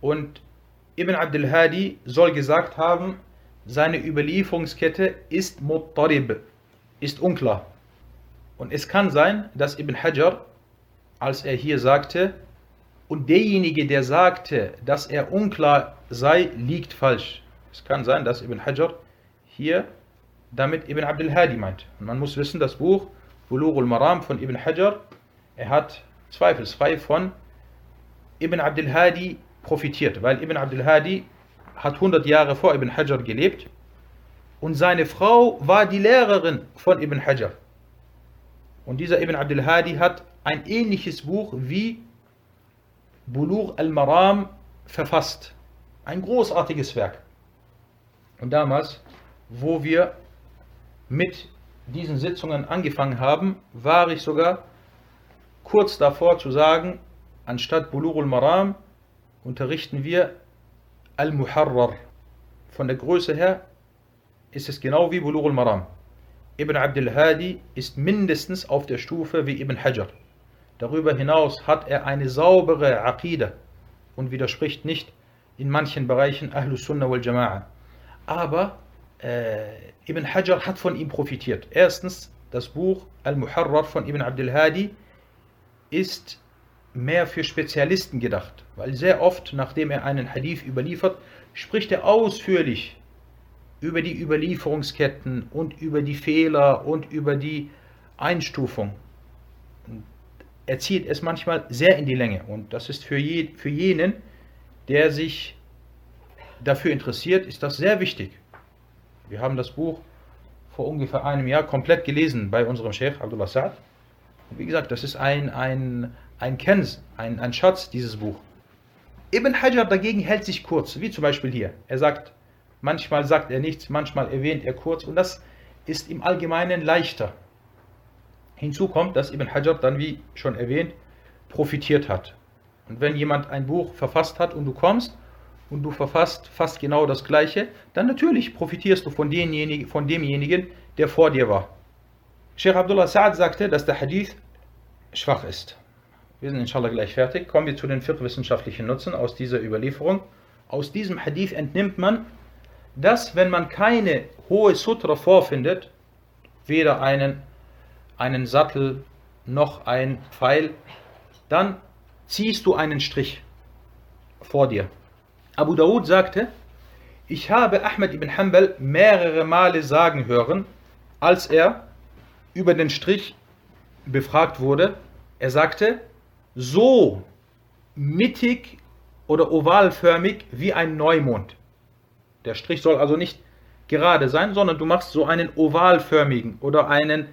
Und Ibn Abdul Hadi soll gesagt haben, seine Überlieferungskette ist muttarib, ist unklar. Und es kann sein, dass Ibn Hajar, als er hier sagte, und derjenige, der sagte, dass er unklar sei, liegt falsch. Es kann sein, dass Ibn Hajar hier damit Ibn Abdul Hadi meint. Und man muss wissen, das Buch Bulughul Maram von Ibn Hajar, er hat zweifelsfrei von Ibn Abdul Hadi profitiert, weil Ibn Abdul Hadi hat 100 Jahre vor Ibn Hajar gelebt und seine Frau war die Lehrerin von Ibn Hajar. Und dieser Ibn Abdul Hadi hat ein ähnliches Buch wie Bulugh al-Maram verfasst. Ein großartiges Werk. Und damals, wo wir mit diesen Sitzungen angefangen haben, war ich sogar kurz davor zu sagen, anstatt Bulugh al-Maram unterrichten wir Al-Muharrar. Von der Größe her ist es genau wie Bulugh al-Maram. Ibn Abdul Hadi ist mindestens auf der Stufe wie Ibn Hajar. Darüber hinaus hat er eine saubere Aqidah und widerspricht nicht in manchen Bereichen Ahlus Sunnah wal Jama'a. Aber äh, Ibn Hajar hat von ihm profitiert. Erstens, das Buch Al-Muharrar von Ibn Abdul Hadi ist mehr für Spezialisten gedacht, weil sehr oft, nachdem er einen Hadith überliefert, spricht er ausführlich über die Überlieferungsketten und über die Fehler und über die Einstufung. Er zieht es manchmal sehr in die Länge und das ist für, je, für jenen, der sich dafür interessiert, ist das sehr wichtig. Wir haben das Buch vor ungefähr einem Jahr komplett gelesen bei unserem Sheikh Abdullah Sa'ad. Wie gesagt, das ist ein, ein, ein Kenz, ein, ein Schatz, dieses Buch. Ibn Hajar dagegen hält sich kurz, wie zum Beispiel hier. Er sagt, Manchmal sagt er nichts, manchmal erwähnt er kurz und das ist im Allgemeinen leichter. Hinzu kommt, dass Ibn Hajar dann, wie schon erwähnt, profitiert hat. Und wenn jemand ein Buch verfasst hat und du kommst und du verfasst fast genau das Gleiche, dann natürlich profitierst du von, denjenigen, von demjenigen, der vor dir war. Sheikh Abdullah Sa'ad sagte, dass der Hadith schwach ist. Wir sind inshallah gleich fertig. Kommen wir zu den wissenschaftlichen Nutzen aus dieser Überlieferung. Aus diesem Hadith entnimmt man, dass wenn man keine hohe Sutra vorfindet, weder einen, einen Sattel noch ein Pfeil, dann ziehst du einen Strich vor dir. Abu Dawud sagte, ich habe Ahmed ibn Hanbal mehrere Male sagen hören, als er über den Strich befragt wurde, er sagte, so mittig oder ovalförmig wie ein Neumond. Der Strich soll also nicht gerade sein, sondern du machst so einen ovalförmigen oder einen,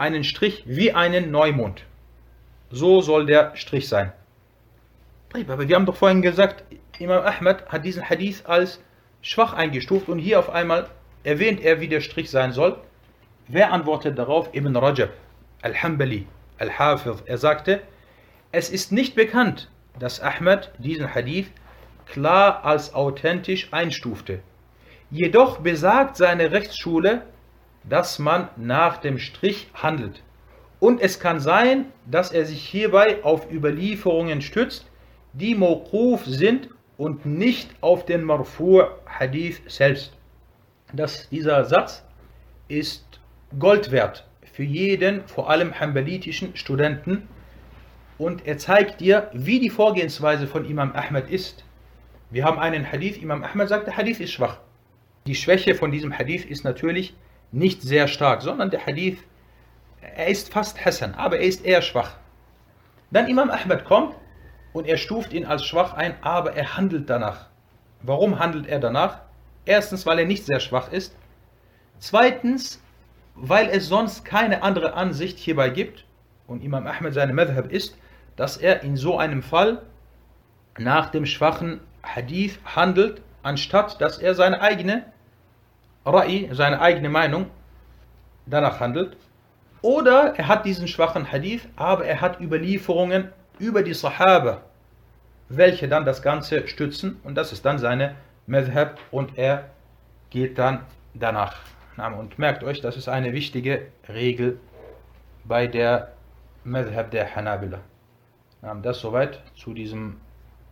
einen Strich wie einen Neumond. So soll der Strich sein. Aber wir haben doch vorhin gesagt, Imam Ahmad hat diesen Hadith als schwach eingestuft und hier auf einmal erwähnt er, wie der Strich sein soll. Wer antwortet darauf? Ibn Rajab, Al-Hambali, Al-Hafiz. Er sagte, es ist nicht bekannt, dass Ahmad diesen Hadith klar als authentisch einstufte. Jedoch besagt seine Rechtsschule, dass man nach dem Strich handelt. Und es kann sein, dass er sich hierbei auf Überlieferungen stützt, die Mawquf sind und nicht auf den Marfu' Hadith selbst. Das, dieser Satz ist Gold wert für jeden, vor allem hambalitischen Studenten. Und er zeigt dir, wie die Vorgehensweise von Imam Ahmad ist. Wir haben einen Hadith, Imam Ahmad sagt, der Hadith ist schwach. Die Schwäche von diesem Hadith ist natürlich nicht sehr stark, sondern der Hadith, er ist fast Hassan, aber er ist eher schwach. Dann Imam Ahmad kommt und er stuft ihn als schwach ein, aber er handelt danach. Warum handelt er danach? Erstens, weil er nicht sehr schwach ist. Zweitens, weil es sonst keine andere Ansicht hierbei gibt und Imam Ahmed seine Madhab ist, dass er in so einem Fall nach dem schwachen Hadith handelt, anstatt dass er seine eigene Ra'i, seine eigene Meinung danach handelt. Oder er hat diesen schwachen Hadith, aber er hat Überlieferungen über die Sahaba, welche dann das Ganze stützen und das ist dann seine Madhab und er geht dann danach. Und merkt euch, das ist eine wichtige Regel bei der Madhab der Hanabila. Das soweit zu diesem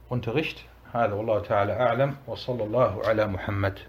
Unterricht. هذا والله تعالى أعلم وصلى الله على محمد